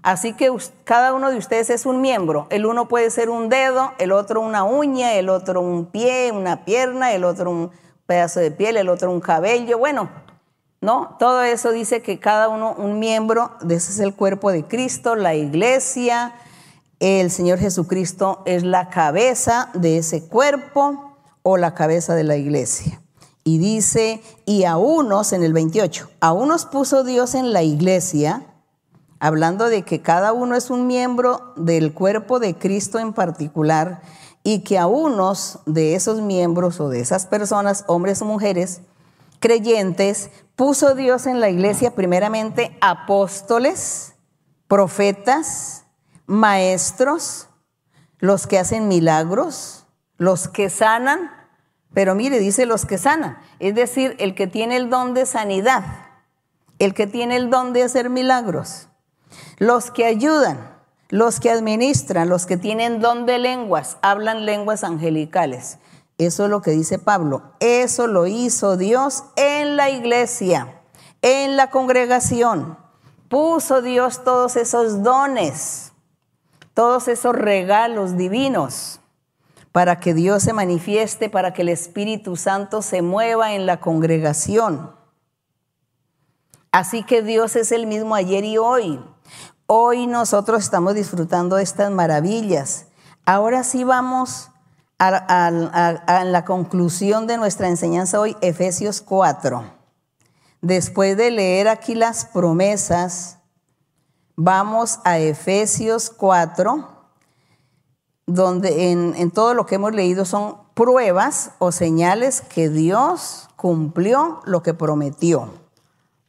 Así que cada uno de ustedes es un miembro. El uno puede ser un dedo, el otro una uña, el otro un pie, una pierna, el otro un pedazo de piel, el otro un cabello. Bueno, ¿no? Todo eso dice que cada uno un miembro, de ese es el cuerpo de Cristo, la iglesia, el Señor Jesucristo es la cabeza de ese cuerpo o la cabeza de la iglesia. Y dice, y a unos, en el 28, a unos puso Dios en la iglesia, hablando de que cada uno es un miembro del cuerpo de Cristo en particular, y que a unos de esos miembros o de esas personas, hombres o mujeres, creyentes, puso Dios en la iglesia primeramente apóstoles, profetas, maestros, los que hacen milagros, los que sanan, pero mire, dice los que sanan, es decir, el que tiene el don de sanidad, el que tiene el don de hacer milagros, los que ayudan, los que administran, los que tienen don de lenguas, hablan lenguas angelicales. Eso es lo que dice Pablo. Eso lo hizo Dios en la iglesia, en la congregación. Puso Dios todos esos dones, todos esos regalos divinos para que Dios se manifieste, para que el Espíritu Santo se mueva en la congregación. Así que Dios es el mismo ayer y hoy. Hoy nosotros estamos disfrutando de estas maravillas. Ahora sí vamos a, la conclusión de nuestra enseñanza hoy, Efesios 4. Después de leer aquí las promesas, vamos a Efesios 4, donde en, en todo lo que hemos leído son pruebas o señales que Dios cumplió lo que prometió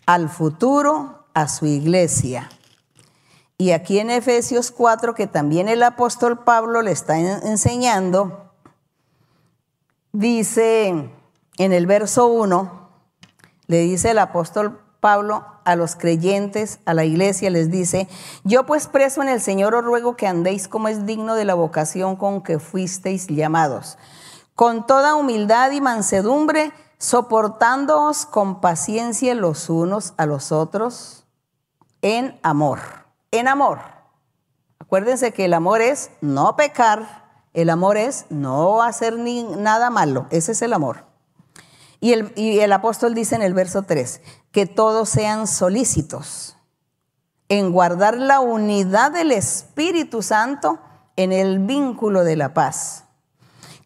al futuro, a su iglesia. Y aquí en Efesios 4, que también el apóstol Pablo le está enseñando, dice en el verso 1, le dice el apóstol Pablo a los creyentes, a la iglesia, les dice, yo pues preso en el Señor os ruego que andéis como es digno de la vocación con que fuisteis llamados, con toda humildad y mansedumbre, soportándoos con paciencia los unos a los otros en amor en amor. Acuérdense que el amor es no pecar, el amor es no hacer ni nada malo, ese es el amor. Y el, y el apóstol dice en el verso 3, que todos sean solícitos en guardar la unidad del Espíritu Santo en el vínculo de la paz.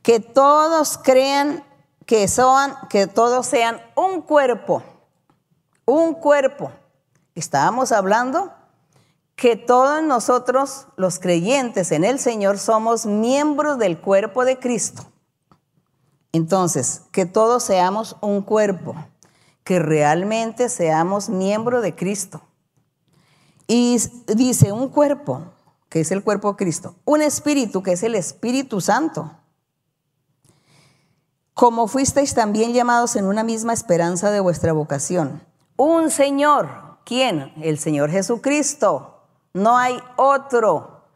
Que todos crean que son, que todos sean un cuerpo, un cuerpo. Estábamos hablando que todos nosotros, los creyentes en el Señor, somos miembros del cuerpo de Cristo. Entonces, que todos seamos un cuerpo, que realmente seamos miembros de Cristo. Y dice un cuerpo, que es el cuerpo de Cristo, un espíritu, que es el Espíritu Santo. Como fuisteis también llamados en una misma esperanza de vuestra vocación. Un Señor, ¿quién? El Señor Jesucristo no hay otro.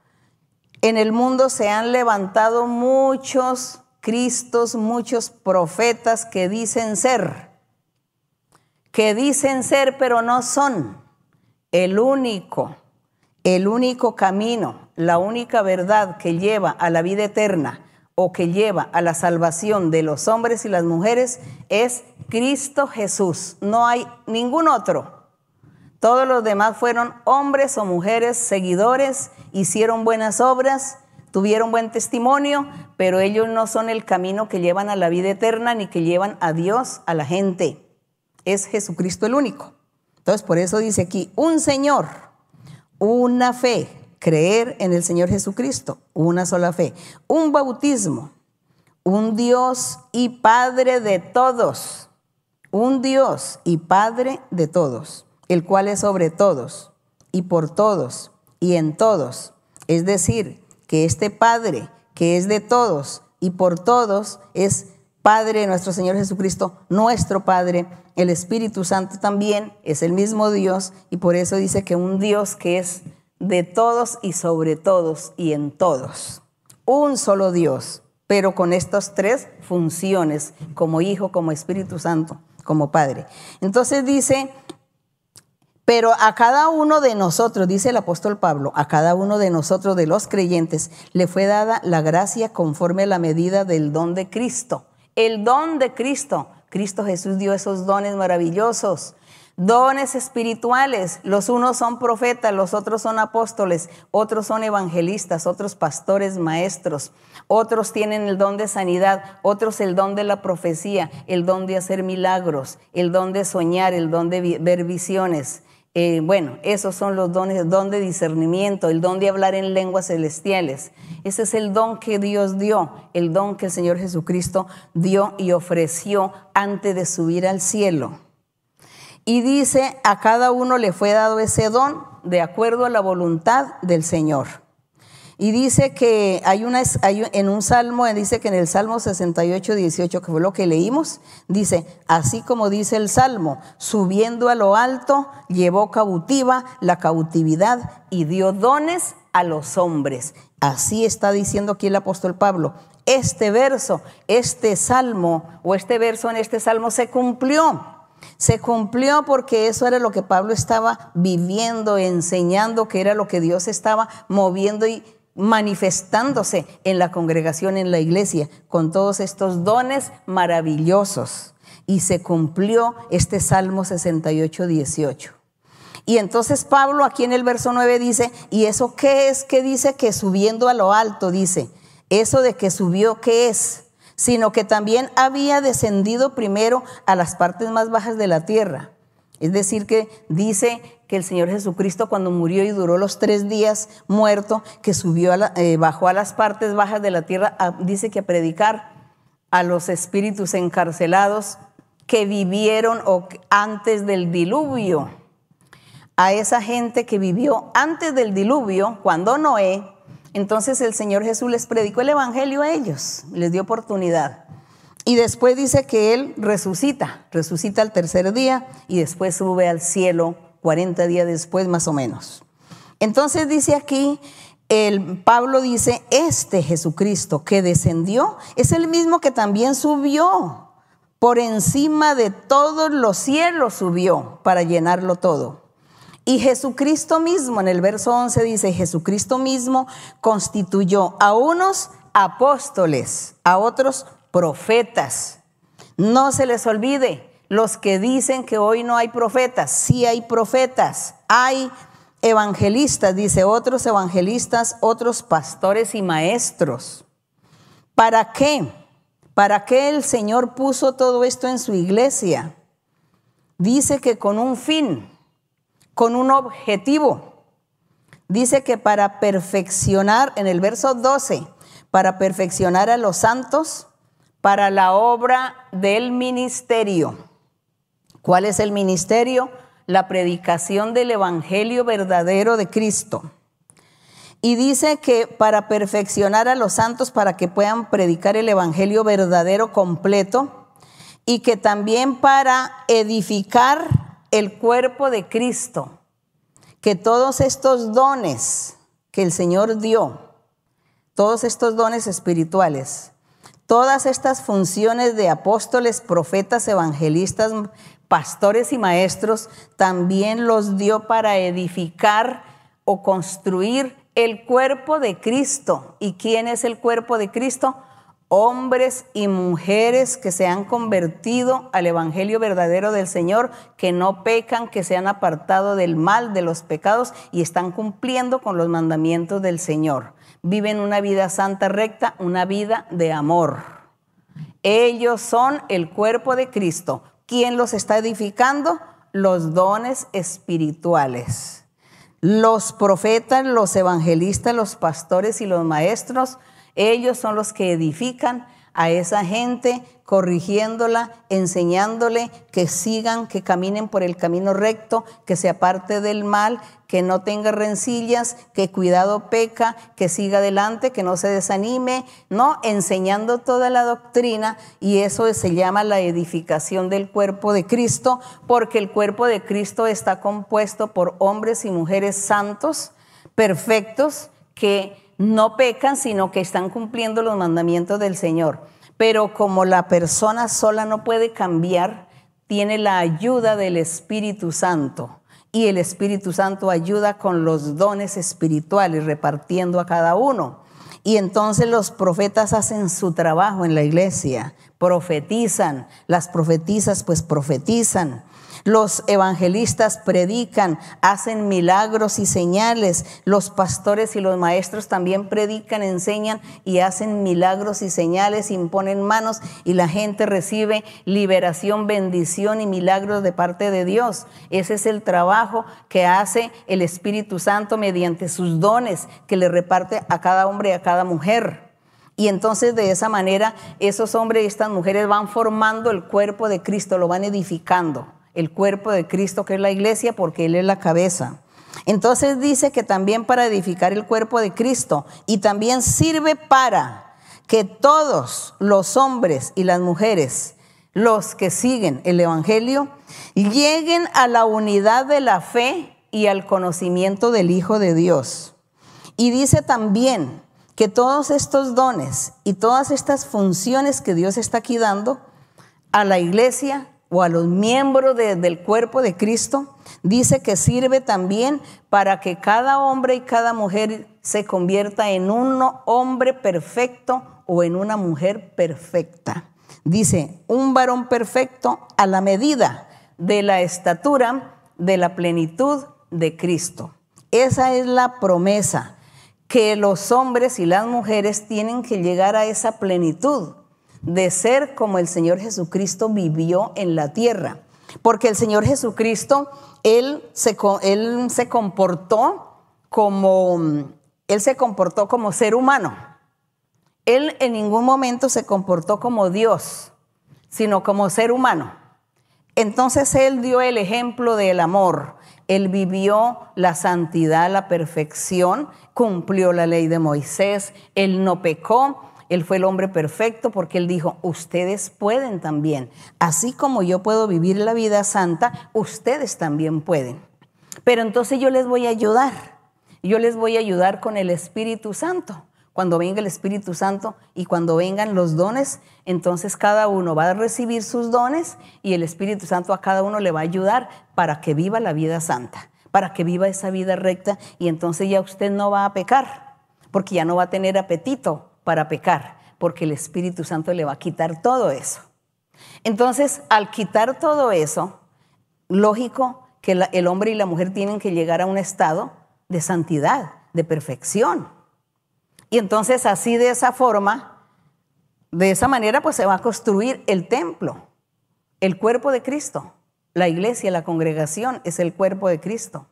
En el mundo se han levantado muchos Cristos, muchos profetas que dicen ser, que dicen ser pero no son el único, el único camino, la única verdad que lleva a la vida eterna o que lleva a la salvación de los hombres y las mujeres es Cristo Jesús. No hay ningún otro. Todos los demás fueron hombres o mujeres seguidores, hicieron buenas obras, tuvieron buen testimonio, pero ellos no son el camino que llevan a la vida eterna ni que llevan a Dios a la gente. Es Jesucristo el único. Entonces, por eso dice aquí, un Señor, una fe, creer en el Señor Jesucristo, una sola fe, un bautismo, un Dios y Padre de todos, un Dios y Padre de todos el cual es sobre todos y por todos y en todos. Es decir, que este Padre que es de todos y por todos es Padre nuestro Señor Jesucristo, nuestro Padre. El Espíritu Santo también es el mismo Dios y por eso dice que un Dios que es de todos y sobre todos y en todos. Un solo Dios, pero con estas tres funciones, como Hijo, como Espíritu Santo, como Padre. Entonces dice pero a cada uno de nosotros, dice el apóstol Pablo, a cada uno de nosotros, de los creyentes, le fue dada la gracia conforme a la medida del don de Cristo. El don de Cristo. Cristo Jesús dio esos dones maravillosos. Dones espirituales. Los unos son profetas, los otros son apóstoles, otros son evangelistas, otros pastores, maestros. Otros tienen el don de sanidad, otros el don de la profecía, el don de hacer milagros, el don de soñar, el don de ver visiones eh, bueno, esos son los dones, el don de discernimiento, el don de hablar en lenguas celestiales. Ese es el don que Dios dio, el don que el Señor Jesucristo dio y ofreció antes de subir al cielo. Y dice, a cada uno le fue dado ese don de acuerdo a la voluntad del Señor. Y dice que hay una, en un salmo, dice que en el Salmo 68, 18, que fue lo que leímos, dice, así como dice el Salmo, subiendo a lo alto, llevó cautiva la cautividad y dio dones a los hombres. Así está diciendo aquí el apóstol Pablo. Este verso, este salmo o este verso en este salmo se cumplió. Se cumplió porque eso era lo que Pablo estaba viviendo, enseñando, que era lo que Dios estaba moviendo y manifestándose en la congregación, en la iglesia, con todos estos dones maravillosos. Y se cumplió este Salmo 68, 18. Y entonces Pablo aquí en el verso 9 dice, ¿y eso qué es? que dice? Que subiendo a lo alto, dice, eso de que subió, ¿qué es? Sino que también había descendido primero a las partes más bajas de la tierra. Es decir, que dice que el Señor Jesucristo cuando murió y duró los tres días muerto, que subió, a eh, bajó a las partes bajas de la tierra, dice que a predicar a los espíritus encarcelados que vivieron antes del diluvio, a esa gente que vivió antes del diluvio, cuando Noé, entonces el Señor Jesús les predicó el Evangelio a ellos, les dio oportunidad. Y después dice que Él resucita, resucita al tercer día y después sube al cielo 40 días después más o menos. Entonces dice aquí, el Pablo dice, este Jesucristo que descendió es el mismo que también subió. Por encima de todos los cielos subió para llenarlo todo. Y Jesucristo mismo, en el verso 11 dice, Jesucristo mismo constituyó a unos apóstoles, a otros profetas. No se les olvide, los que dicen que hoy no hay profetas. Sí hay profetas, hay evangelistas, dice otros evangelistas, otros pastores y maestros. ¿Para qué? ¿Para qué el Señor puso todo esto en su iglesia? Dice que con un fin, con un objetivo. Dice que para perfeccionar, en el verso 12, para perfeccionar a los santos, para la obra del ministerio ¿Cuál es el ministerio? La predicación del Evangelio verdadero de Cristo. Y dice que para perfeccionar a los santos, para que puedan predicar el Evangelio verdadero completo, y que también para edificar el cuerpo de Cristo, que todos estos dones que el Señor dio, todos estos dones espirituales, todas estas funciones de apóstoles, profetas, evangelistas, pastores y maestros, también los dio para edificar o construir el cuerpo de Cristo. ¿Y quién es el cuerpo de Cristo? Hombres y mujeres que se han convertido al Evangelio verdadero del Señor, que no pecan, que se han apartado del mal, de los pecados y están cumpliendo con los mandamientos del Señor. Viven una vida santa, recta, una vida de amor. Ellos son el cuerpo de Cristo. ¿Quién los está edificando? Los dones espirituales. Los profetas, los evangelistas, los pastores y los maestros, ellos son los que edifican a esa gente corrigiéndola, enseñándole que sigan, que caminen por el camino recto, que se aparte del mal, que no tenga rencillas, que cuidado peca, que siga adelante, que no se desanime, no, enseñando toda la doctrina y eso se llama la edificación del cuerpo de Cristo, porque el cuerpo de Cristo está compuesto por hombres y mujeres santos, perfectos, que no pecan, sino que están cumpliendo los mandamientos del Señor. Pero como la persona sola no puede cambiar, tiene la ayuda del Espíritu Santo. Y el Espíritu Santo ayuda con los dones espirituales, repartiendo a cada uno. Y entonces los profetas hacen su trabajo en la iglesia, profetizan, las profetizas pues profetizan, los evangelistas predican, hacen milagros y señales. Los pastores y los maestros también predican, enseñan y hacen milagros y señales, imponen manos y la gente recibe liberación, bendición y milagros de parte de Dios. Ese es el trabajo que hace el Espíritu Santo mediante sus dones que le reparte a cada hombre y a cada mujer. Y entonces de esa manera esos hombres y estas mujeres van formando el cuerpo de Cristo, lo van edificando el cuerpo de Cristo que es la iglesia porque Él es la cabeza. Entonces dice que también para edificar el cuerpo de Cristo y también sirve para que todos los hombres y las mujeres, los que siguen el Evangelio, lleguen a la unidad de la fe y al conocimiento del Hijo de Dios. Y dice también que todos estos dones y todas estas funciones que Dios está aquí dando a la iglesia o a los miembros del cuerpo de Cristo, dice que sirve también para que cada hombre y cada mujer se convierta en un hombre perfecto o en una mujer perfecta. Dice, un varón perfecto a la medida de la estatura de la plenitud de Cristo. Esa es la promesa, que los hombres y las mujeres tienen que llegar a esa plenitud de ser como el Señor Jesucristo vivió en la tierra. Porque el Señor Jesucristo, Él se, él se comportó como, Él se comportó como ser humano. Él en ningún momento se comportó como Dios, sino como ser humano. Entonces Él dio el ejemplo del amor. Él vivió la santidad, la perfección, cumplió la ley de Moisés, Él no pecó, él fue el hombre perfecto porque Él dijo, ustedes pueden también. Así como yo puedo vivir la vida santa, ustedes también pueden. Pero entonces yo les voy a ayudar. Yo les voy a ayudar con el Espíritu Santo. Cuando venga el Espíritu Santo y cuando vengan los dones, entonces cada uno va a recibir sus dones y el Espíritu Santo a cada uno le va a ayudar para que viva la vida santa, para que viva esa vida recta y entonces ya usted no va a pecar, porque ya no va a tener apetito para pecar, porque el Espíritu Santo le va a quitar todo eso. Entonces, al quitar todo eso, lógico que el hombre y la mujer tienen que llegar a un estado de santidad, de perfección. Y entonces así de esa forma, de esa manera, pues se va a construir el templo, el cuerpo de Cristo. La iglesia, la congregación es el cuerpo de Cristo.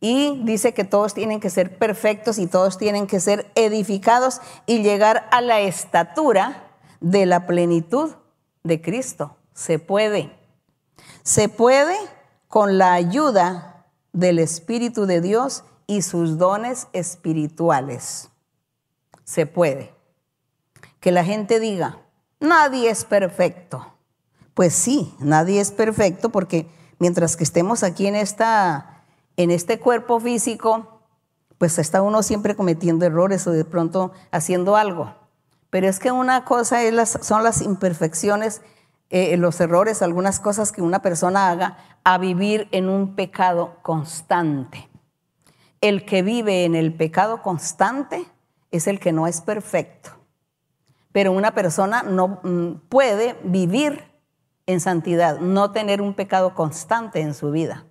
Y dice que todos tienen que ser perfectos y todos tienen que ser edificados y llegar a la estatura de la plenitud de Cristo. Se puede. Se puede con la ayuda del Espíritu de Dios y sus dones espirituales. Se puede. Que la gente diga, nadie es perfecto. Pues sí, nadie es perfecto porque mientras que estemos aquí en esta en este cuerpo físico, pues está uno siempre cometiendo errores o de pronto haciendo algo. Pero es que una cosa son las imperfecciones, eh, los errores, algunas cosas que una persona haga, a vivir en un pecado constante. El que vive en el pecado constante es el que no es perfecto. Pero una persona no mm, puede vivir en santidad, no tener un pecado constante en su vida.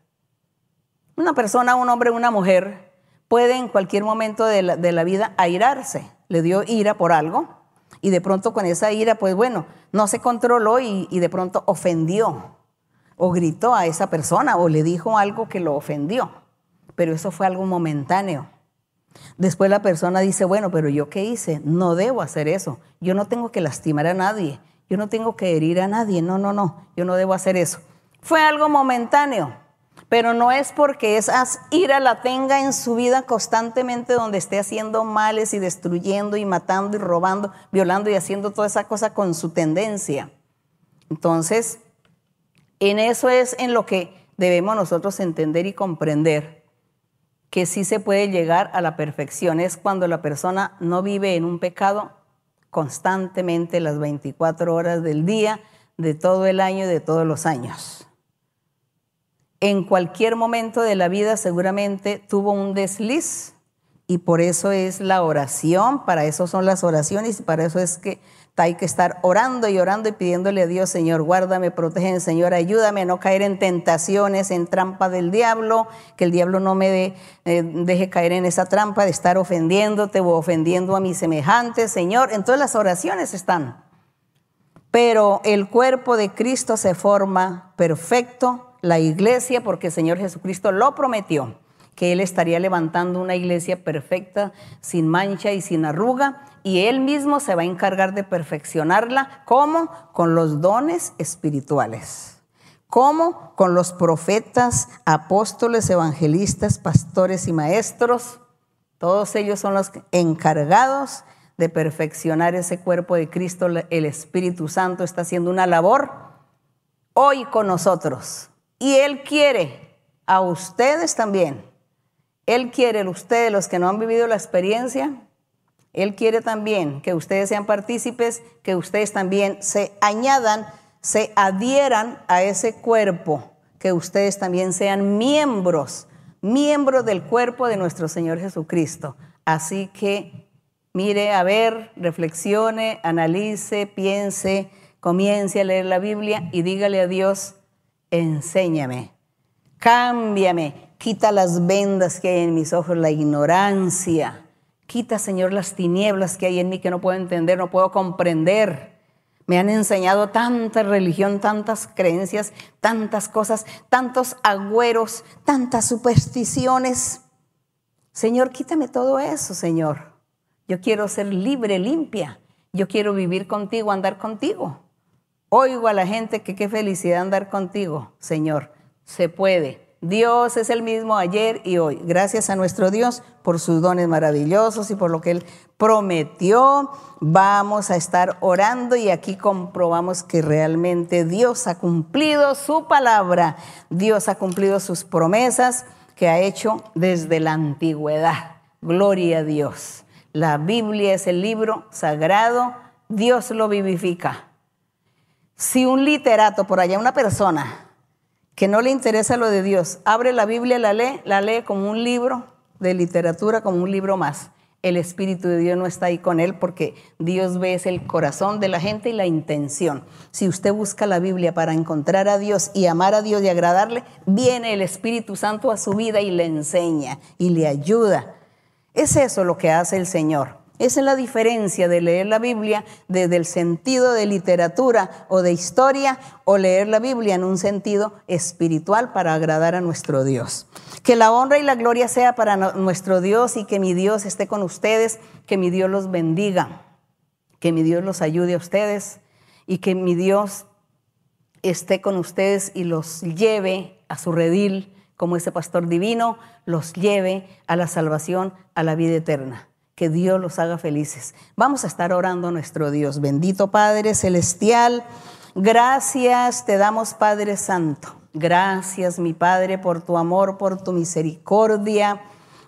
Una persona, un hombre, una mujer puede en cualquier momento de la, vida airarse. Le dio ira por algo y de pronto con esa ira, pues bueno, no se controló y, y de pronto ofendió o gritó a esa persona o le dijo algo que lo ofendió. Pero eso fue algo momentáneo. Después la persona dice, bueno, pero yo qué hice? No debo hacer eso. Yo no tengo que lastimar a nadie. Yo no tengo que herir a nadie. No, no, no. Yo no debo hacer eso. Fue algo momentáneo. Pero no es porque esa ira la tenga en su vida constantemente donde esté haciendo males y destruyendo y matando y robando, violando y haciendo toda esa cosa con su tendencia. Entonces, en eso es en lo que debemos nosotros entender y comprender que sí se puede llegar a la perfección. Es cuando la persona no vive en un pecado constantemente las 24 horas del día, de todo el año de todos los años en cualquier momento de la vida seguramente tuvo un desliz y por eso es la oración, para eso son las oraciones y para eso es que hay que estar orando y orando y pidiéndole a Dios, Señor, guárdame, protege, Señor, ayúdame a no caer en tentaciones, en trampa del diablo, que el diablo no me eh, deje caer en esa trampa de estar ofendiéndote o ofendiendo a mis semejantes, Señor. En todas las oraciones están. Pero el cuerpo de Cristo se forma perfecto la iglesia porque el Señor Jesucristo lo prometió, que Él estaría levantando una iglesia perfecta, sin mancha y sin arruga, y Él mismo se va a encargar de perfeccionarla. ¿Cómo? Con los dones espirituales. ¿Cómo? Con los profetas, apóstoles, evangelistas, pastores y maestros. Todos ellos son los encargados de perfeccionar ese cuerpo de Cristo. El Espíritu Santo está haciendo una labor hoy con nosotros. Y Él quiere a ustedes también. Él quiere, ustedes, los que no han vivido la experiencia, Él quiere también que ustedes sean partícipes, que ustedes también se añadan se adhieran a ese cuerpo, que ustedes también sean miembros, miembros del cuerpo de nuestro Señor Jesucristo. Así que mire, a ver, reflexione, analice, piense, comience a leer la Biblia y dígale a Dios, enséñame, cámbiame, quita las vendas que hay en mis ojos, la ignorancia. Quita, Señor, las tinieblas que hay en mí que no puedo entender, no puedo comprender. Me han enseñado tanta religión, tantas creencias, tantas cosas, tantos agüeros, tantas supersticiones. Señor, quítame todo eso, Señor. Yo quiero ser libre, limpia. Yo quiero vivir contigo, andar contigo. Oigo a la gente que qué felicidad andar contigo, Señor. Se puede. Dios es el mismo ayer y hoy. Gracias a nuestro Dios por sus dones maravillosos y por lo que Él prometió. Vamos a estar orando y aquí comprobamos que realmente Dios ha cumplido su palabra. Dios ha cumplido sus promesas que ha hecho desde la antigüedad. Gloria a Dios. La Biblia es el libro sagrado. Dios lo vivifica. Si un literato por allá, una persona, que no le interesa lo de Dios, abre la Biblia, la lee, la lee como un libro de literatura, como un libro más. El Espíritu de Dios no está ahí con él porque Dios ve el corazón de la gente y la intención. Si usted busca la Biblia para encontrar a Dios y amar a Dios y agradarle, viene el Espíritu Santo a su vida y le enseña y le ayuda. Es eso lo que hace el Señor. Esa es la diferencia de leer la Biblia desde el sentido de literatura o de historia o leer la Biblia en un sentido espiritual para agradar a nuestro Dios. Que la honra y la gloria sea para nuestro Dios y que mi Dios esté con ustedes, que mi Dios los bendiga, que mi Dios los ayude a ustedes y que mi Dios esté con ustedes y los lleve a su redil como ese pastor divino, los lleve a la salvación, a la vida eterna que Dios los haga felices. Vamos a estar orando a nuestro Dios. Bendito Padre Celestial, gracias te damos Padre Santo. Gracias mi Padre por tu amor, por tu misericordia.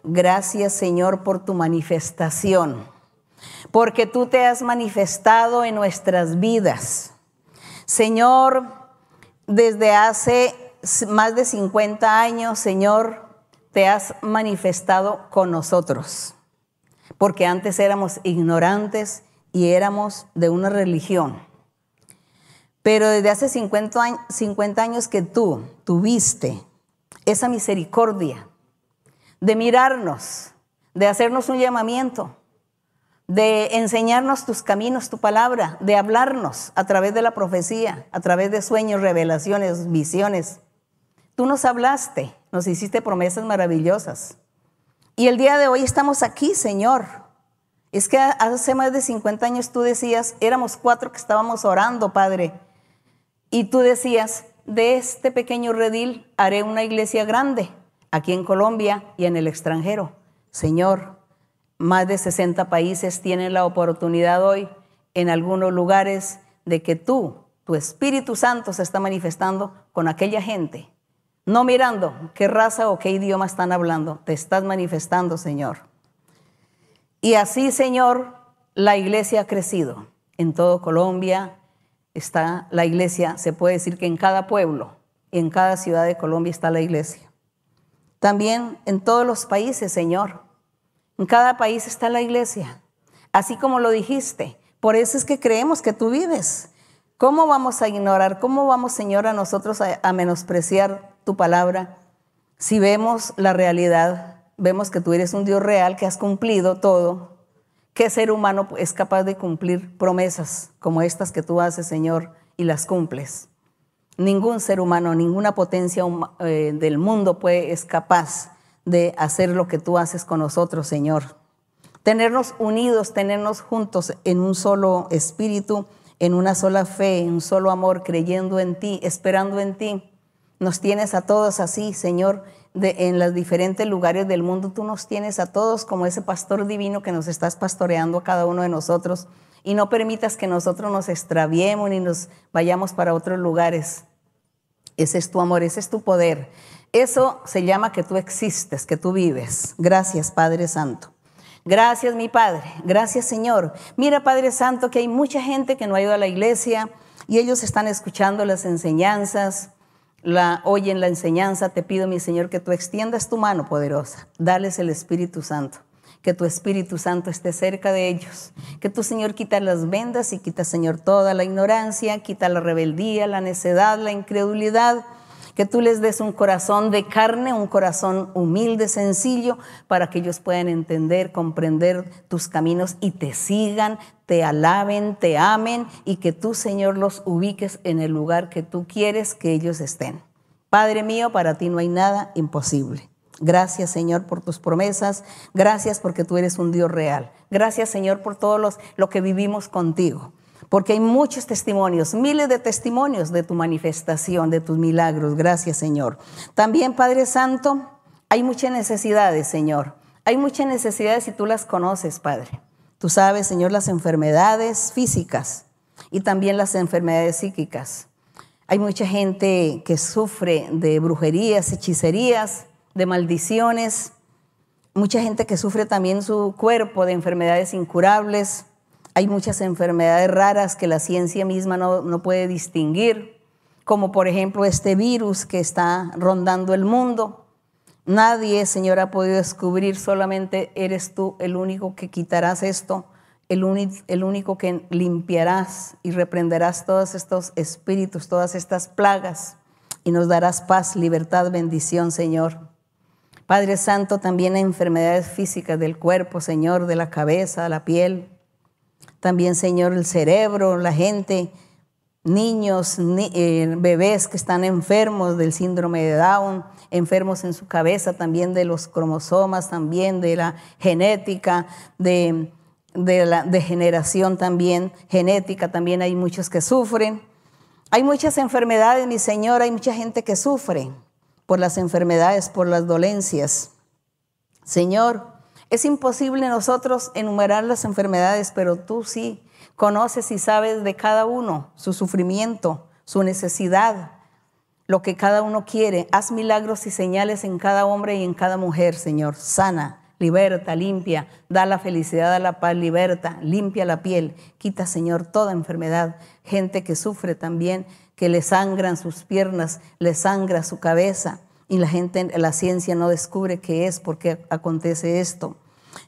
Gracias Señor por tu manifestación. Porque tú te has manifestado en nuestras vidas. Señor, desde hace más de 50 años, Señor, te has manifestado con nosotros porque antes éramos ignorantes y éramos de una religión. Pero desde hace 50 años, que tú tuviste esa misericordia de mirarnos, de hacernos un llamamiento, de enseñarnos tus caminos, tu palabra, de hablarnos a través de la profecía, a través de sueños, revelaciones, visiones. Tú nos hablaste, nos hiciste promesas maravillosas. Y el día de hoy estamos aquí, Señor. Es que hace más de 50 años tú decías, éramos cuatro que estábamos orando, Padre. Y tú decías, de este pequeño redil haré una iglesia grande, aquí en Colombia y en el extranjero. Señor, más de 60 países tienen la oportunidad hoy, en algunos lugares, de que tú, tu Espíritu Santo, se está manifestando con aquella gente no mirando qué raza o qué idioma están hablando, te estás manifestando, Señor. Y así, Señor, la iglesia ha crecido. En todo Colombia está la iglesia, se puede decir que en cada pueblo en cada ciudad de Colombia está la iglesia. También en todos los países, Señor. En cada país está la iglesia, así como lo dijiste. Por eso es que creemos que tú vives. ¿Cómo vamos a ignorar? ¿Cómo vamos, Señor, a nosotros a, menospreciar tu palabra, si vemos la realidad, vemos que tú eres un Dios real, que has cumplido todo, ¿qué ser humano es capaz de cumplir promesas como estas que tú haces, Señor, y las cumples? Ningún ser humano, ninguna potencia eh, del mundo puede, es capaz de hacer lo que tú haces con nosotros, Señor. Tenernos unidos, tenernos juntos en un solo espíritu, en una sola fe, en un solo amor, creyendo en ti, esperando en ti Nos tienes a todos así, Señor, en los diferentes lugares del mundo. Tú nos tienes a todos como ese pastor divino que nos estás pastoreando a cada uno de nosotros. Y no permitas que nosotros nos extraviemos ni nos vayamos para otros lugares. Ese es tu amor, ese es tu poder. Eso se llama que tú existes, que tú vives. Gracias, Padre Santo. Gracias, mi Padre. Gracias, Señor. Mira, Padre Santo, que hay mucha gente que no ha ido a la iglesia y ellos están escuchando las enseñanzas la oyen la enseñanza, te pido, mi Señor, que tú extiendas tu mano poderosa, dales el Espíritu Santo, que tu Espíritu Santo esté cerca de ellos, que tu Señor quita las vendas y quita, Señor, toda la ignorancia, quita la rebeldía, la necedad, la incredulidad que tú les des un corazón de carne, un corazón humilde, sencillo, para que ellos puedan entender, comprender tus caminos y te sigan, te alaben, te amen y que tú, Señor, los ubiques en el lugar que tú quieres que ellos estén. Padre mío, para ti no hay nada imposible. Gracias, Señor, por tus promesas. Gracias porque tú eres un Dios real. Gracias, Señor, por todo los, lo que vivimos contigo porque hay muchos testimonios, miles de testimonios de tu manifestación, de tus milagros. Gracias, Señor. También, Padre Santo, hay muchas necesidades, Señor. Hay muchas necesidades y tú las conoces, Padre. Tú sabes, Señor, las enfermedades físicas y también las enfermedades psíquicas. Hay mucha gente que sufre de brujerías, hechicerías, de maldiciones. Mucha gente que sufre también su cuerpo de enfermedades incurables. Hay muchas enfermedades raras que la ciencia misma no, puede distinguir, como por ejemplo este virus que está rondando el mundo. Nadie, Señor, ha podido descubrir, solamente eres tú el único que quitarás esto, el, el, único que limpiarás y reprenderás todos estos espíritus, todas estas plagas, y nos darás paz, libertad, bendición, Señor. Padre Santo, también hay enfermedades físicas del cuerpo, Señor, de la cabeza, la piel, también, Señor, el cerebro, la gente, niños, eh, bebés que están enfermos del síndrome de Down, enfermos en su cabeza, también de los cromosomas, también de la genética, de, de la degeneración también genética, también hay muchos que sufren. Hay muchas enfermedades, mi Señor, hay mucha gente que sufre por las enfermedades, por las dolencias. Señor, es imposible nosotros enumerar las enfermedades, pero tú sí conoces y sabes de cada uno su sufrimiento, su necesidad, lo que cada uno quiere. Haz milagros y señales en cada hombre y en cada mujer, Señor. Sana, liberta, limpia, da la felicidad, da la paz, liberta, limpia la piel, quita, Señor, toda enfermedad. Gente que sufre también, que le sangran sus piernas, le sangra su cabeza y la gente, la ciencia no descubre qué es, por qué acontece esto.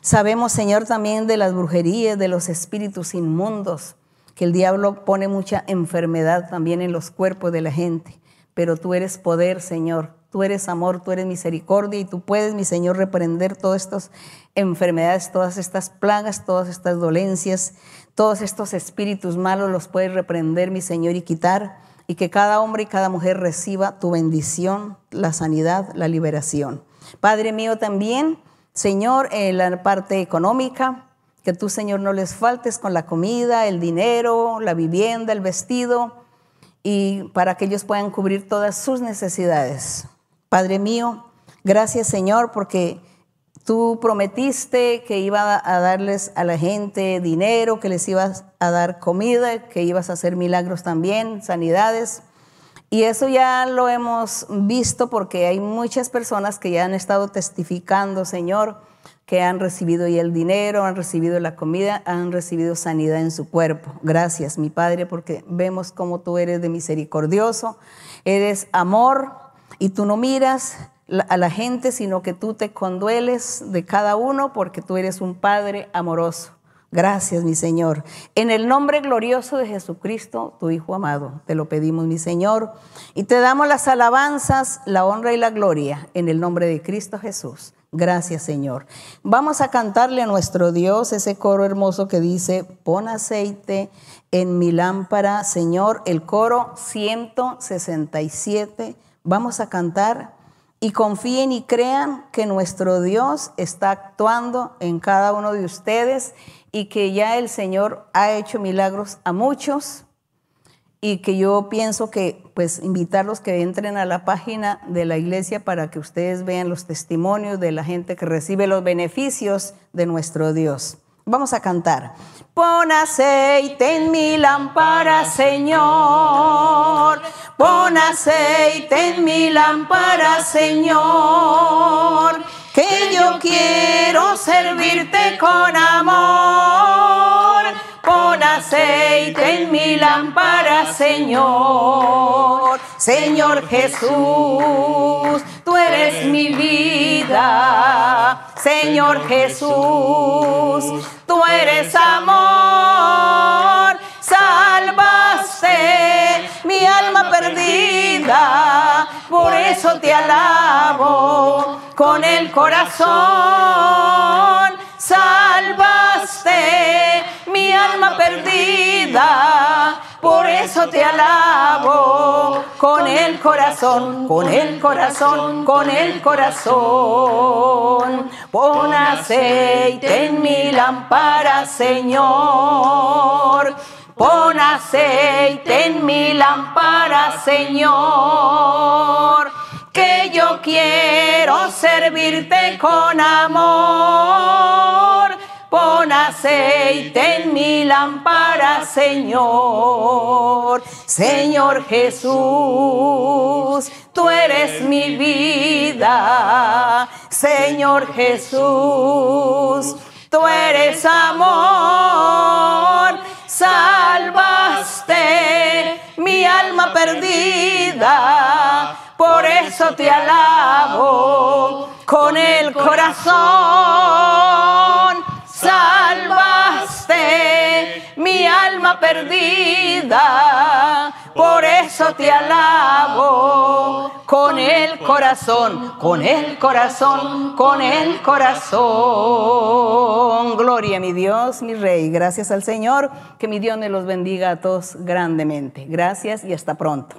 Sabemos, Señor, también de las brujerías, de los espíritus inmundos, que el diablo pone mucha enfermedad también en los cuerpos de la gente. Pero tú eres poder, Señor. Tú eres amor, tú eres misericordia y tú puedes, mi Señor, reprender todas estas enfermedades, todas estas plagas, todas estas dolencias, todos estos espíritus malos los puedes reprender, mi Señor, y quitar y que cada hombre y cada mujer reciba tu bendición, la sanidad, la liberación. Padre mío, también Señor, en la parte económica, que tú, Señor, no les faltes con la comida, el dinero, la vivienda, el vestido, y para que ellos puedan cubrir todas sus necesidades. Padre mío, gracias, Señor, porque tú prometiste que iba a darles a la gente dinero, que les ibas a dar comida, que ibas a hacer milagros también, sanidades. Y eso ya lo hemos visto porque hay muchas personas que ya han estado testificando, Señor, que han recibido ya el dinero, han recibido la comida, han recibido sanidad en su cuerpo. Gracias, mi Padre, porque vemos cómo tú eres de misericordioso, eres amor y tú no miras a la gente, sino que tú te condueles de cada uno porque tú eres un Padre amoroso. Gracias, mi Señor. En el nombre glorioso de Jesucristo, tu Hijo amado, te lo pedimos, mi Señor. Y te damos las alabanzas, la honra y la gloria en el nombre de Cristo Jesús. Gracias, Señor. Vamos a cantarle a nuestro Dios ese coro hermoso que dice, pon aceite en mi lámpara, Señor. El coro 167. Vamos a cantar y confíen y crean que nuestro Dios está actuando en cada uno de ustedes y que ya el Señor ha hecho milagros a muchos y que yo pienso que pues invitarlos que entren a la página de la iglesia para que ustedes vean los testimonios de la gente que recibe los beneficios de nuestro Dios. Vamos a cantar. Pon aceite en mi lámpara, Señor. Pon aceite en mi lámpara, Señor. Que yo quiero servirte con amor Pon aceite en mi lámpara, Señor. Señor Jesús, tú eres mi vida. Señor Jesús, tú eres amor. Mi alma perdida, por eso te alabo con el corazón. Salvaste mi alma perdida, por eso te alabo con el corazón, con el corazón, con el corazón. Pon aceite en mi lámpara, Señor. Pon aceite en mi lámpara, Señor, que yo quiero servirte con amor Pon aceite en mi lámpara, Señor. Señor Jesús, tú eres mi vida. Señor Jesús, tú eres amor. Salvaste mi alma perdida. Por eso te alabo con el corazón salvaste mi alma perdida. Por eso te alabo con el corazón, con el corazón, con el corazón. Gloria a mi Dios, mi Rey. Gracias al Señor. Que mi Dios me los bendiga a todos grandemente. Gracias y hasta pronto.